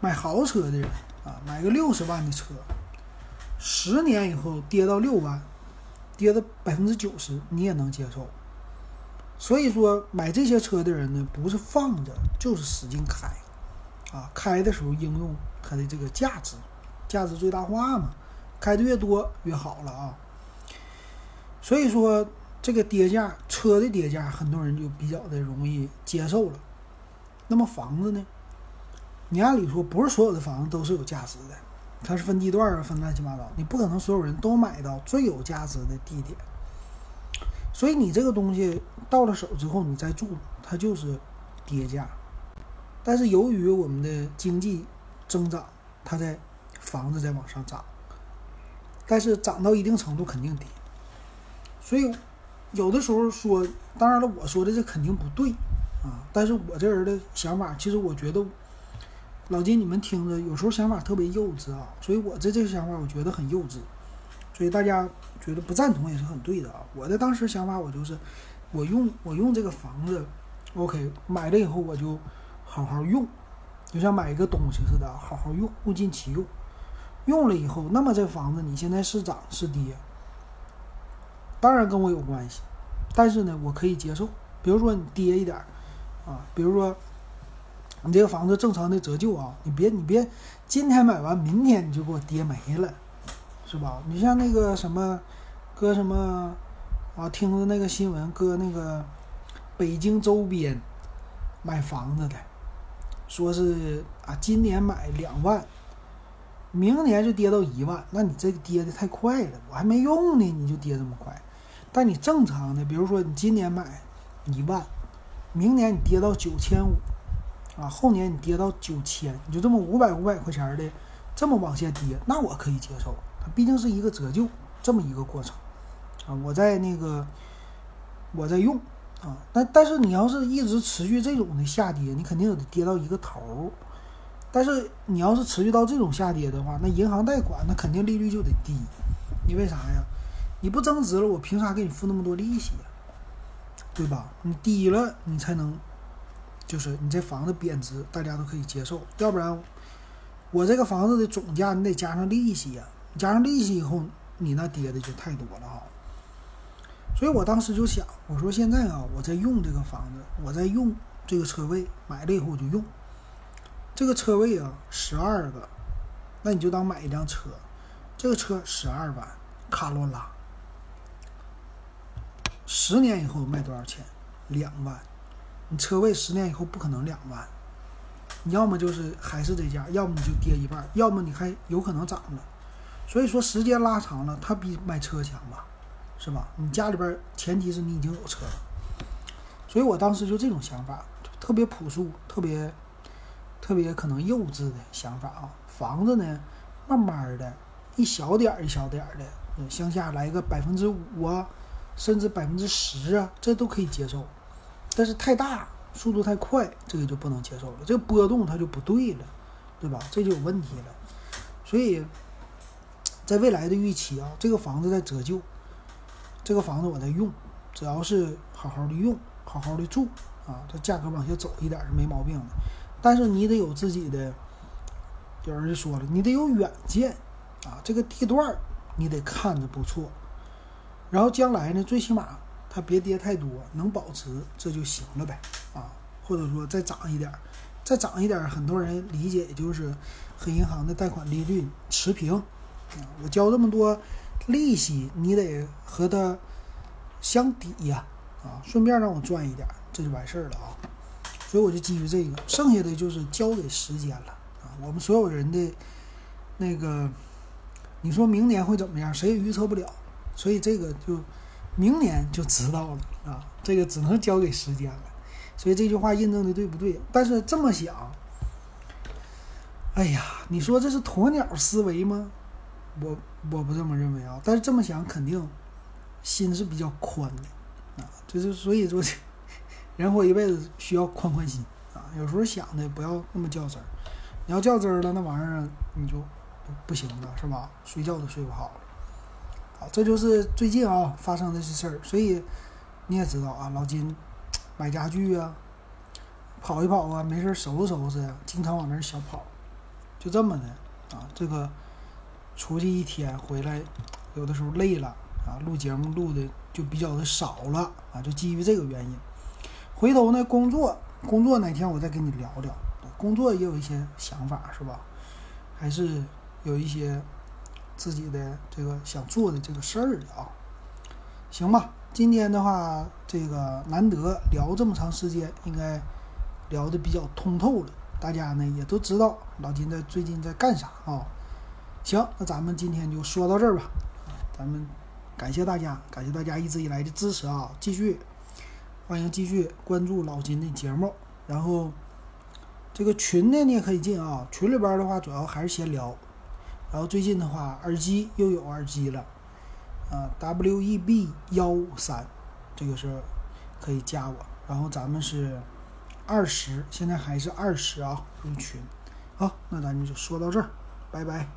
[SPEAKER 1] 买豪车的人啊，买个六十万的车，十年以后跌到六万，跌的百分之九十，你也能接受。所以说，买这些车的人呢，不是放着，就是使劲开，啊，开的时候应用它的这个价值，价值最大化嘛。开的越多越好了啊，所以说这个跌价车的跌价，很多人就比较的容易接受了。那么房子呢？你按理说不是所有的房子都是有价值的，它是分地段啊，分乱七八糟，你不可能所有人都买到最有价值的地点。所以你这个东西到了手之后，你再住，它就是跌价。但是由于我们的经济增长，它在房子在往上涨。但是涨到一定程度肯定跌，所以有的时候说，当然了，我说的这肯定不对啊。但是我这人的想法，其实我觉得老金你们听着，有时候想法特别幼稚啊。所以我这这个想法，我觉得很幼稚。所以大家觉得不赞同也是很对的啊。我的当时想法，我就是我用我用这个房子，OK，买了以后我就好好用，就像买一个东西似的，好好用，物尽其用。用了以后，那么这房子你现在是涨是跌，当然跟我有关系，但是呢，我可以接受。比如说你跌一点，啊，比如说你这个房子正常的折旧啊，你别你别今天买完，明天你就给我跌没了，是吧？你像那个什么，搁什么啊，听着那个新闻，搁那个北京周边买房子的，说是啊，今年买两万。明年就跌到一万，那你这个跌的太快了，我还没用呢，你就跌这么快。但你正常的，比如说你今年买一万，明年你跌到九千五，啊，后年你跌到九千，你就这么五百五百块钱的这么往下跌，那我可以接受。它毕竟是一个折旧这么一个过程，啊，我在那个我在用啊，但但是你要是一直持续这种的下跌，你肯定得跌到一个头儿。但是你要是持续到这种下跌的话，那银行贷款那肯定利率就得低，你为啥呀？你不增值了，我凭啥给你付那么多利息呀？对吧？你低了，你才能，就是你这房子贬值，大家都可以接受。要不然，我这个房子的总价你得加上利息呀，加上利息以后，你那跌的就太多了哈。所以我当时就想，我说现在啊，我在用这个房子，我在用这个车位，买了以后我就用。这个车位啊，十二个，那你就当买一辆车。这个车十二万，卡罗拉，十年以后卖多少钱？两万。你车位十年以后不可能两万，你要么就是还是这价，要么你就跌一半，要么你还有可能涨了。所以说时间拉长了，它比买车强吧，是吧？你家里边前提是你已经有车了，所以我当时就这种想法，特别朴素，特别特别可能幼稚的想法啊。房子呢，慢慢的，一小点儿一小点儿的，乡下来个百分之五啊，甚至百分之十啊，这都可以接受。但是太大，速度太快，这个就不能接受了。这个波动它就不对了，对吧？这就有问题了。所以，在未来的预期啊，这个房子在折旧，这个房子我在用，只要是好好的用，好好的住啊，这价格往下走一点是没毛病的。但是你得有自己的，有人就说了，你得有远见啊，这个地段你得看着不错，然后将来呢，最起码。它别跌太多，能保持这就行了呗，啊，或者说再涨一点，再涨一点，很多人理解也就是和银行的贷款利率持平，啊，我交这么多利息，你得和它相抵呀，啊，顺便让我赚一点，这就完事儿了啊，所以我就基于这个，剩下的就是交给时间了，啊，我们所有人的那个，你说明年会怎么样，谁也预测不了，所以这个就。明年就知道了啊，这个只能交给时间了。所以这句话印证的对不对？但是这么想，哎呀，你说这是鸵鸟思维吗？我我不这么认为啊。但是这么想，肯定心是比较宽的啊。就是所以说，人活一辈子需要宽宽心啊。有时候想的不要那么较真儿，你要较真儿了，那玩意儿你就不行了，是吧？睡觉都睡不好。这就是最近啊发生的这事儿，所以你也知道啊，老金买家具啊，跑一跑啊，没事收拾收拾，经常往那儿小跑，就这么的啊。这个出去一天回来，有的时候累了啊，录节目录的就比较的少了啊，就基于这个原因。回头呢，工作工作哪天我再跟你聊聊，工作也有一些想法是吧？还是有一些。自己的这个想做的这个事儿啊，行吧。今天的话，这个难得聊这么长时间，应该聊的比较通透了。大家呢也都知道老金在最近在干啥啊。行，那咱们今天就说到这儿吧。咱们感谢大家，感谢大家一直以来的支持啊！继续欢迎继续关注老金的节目。然后这个群呢，你也可以进啊。群里边的话，主要还是闲聊。然后最近的话，耳机又有耳机了，啊，W E B 幺三，这个是可以加我。然后咱们是二十，现在还是二十啊，入群。好，那咱们就说到这儿，拜拜。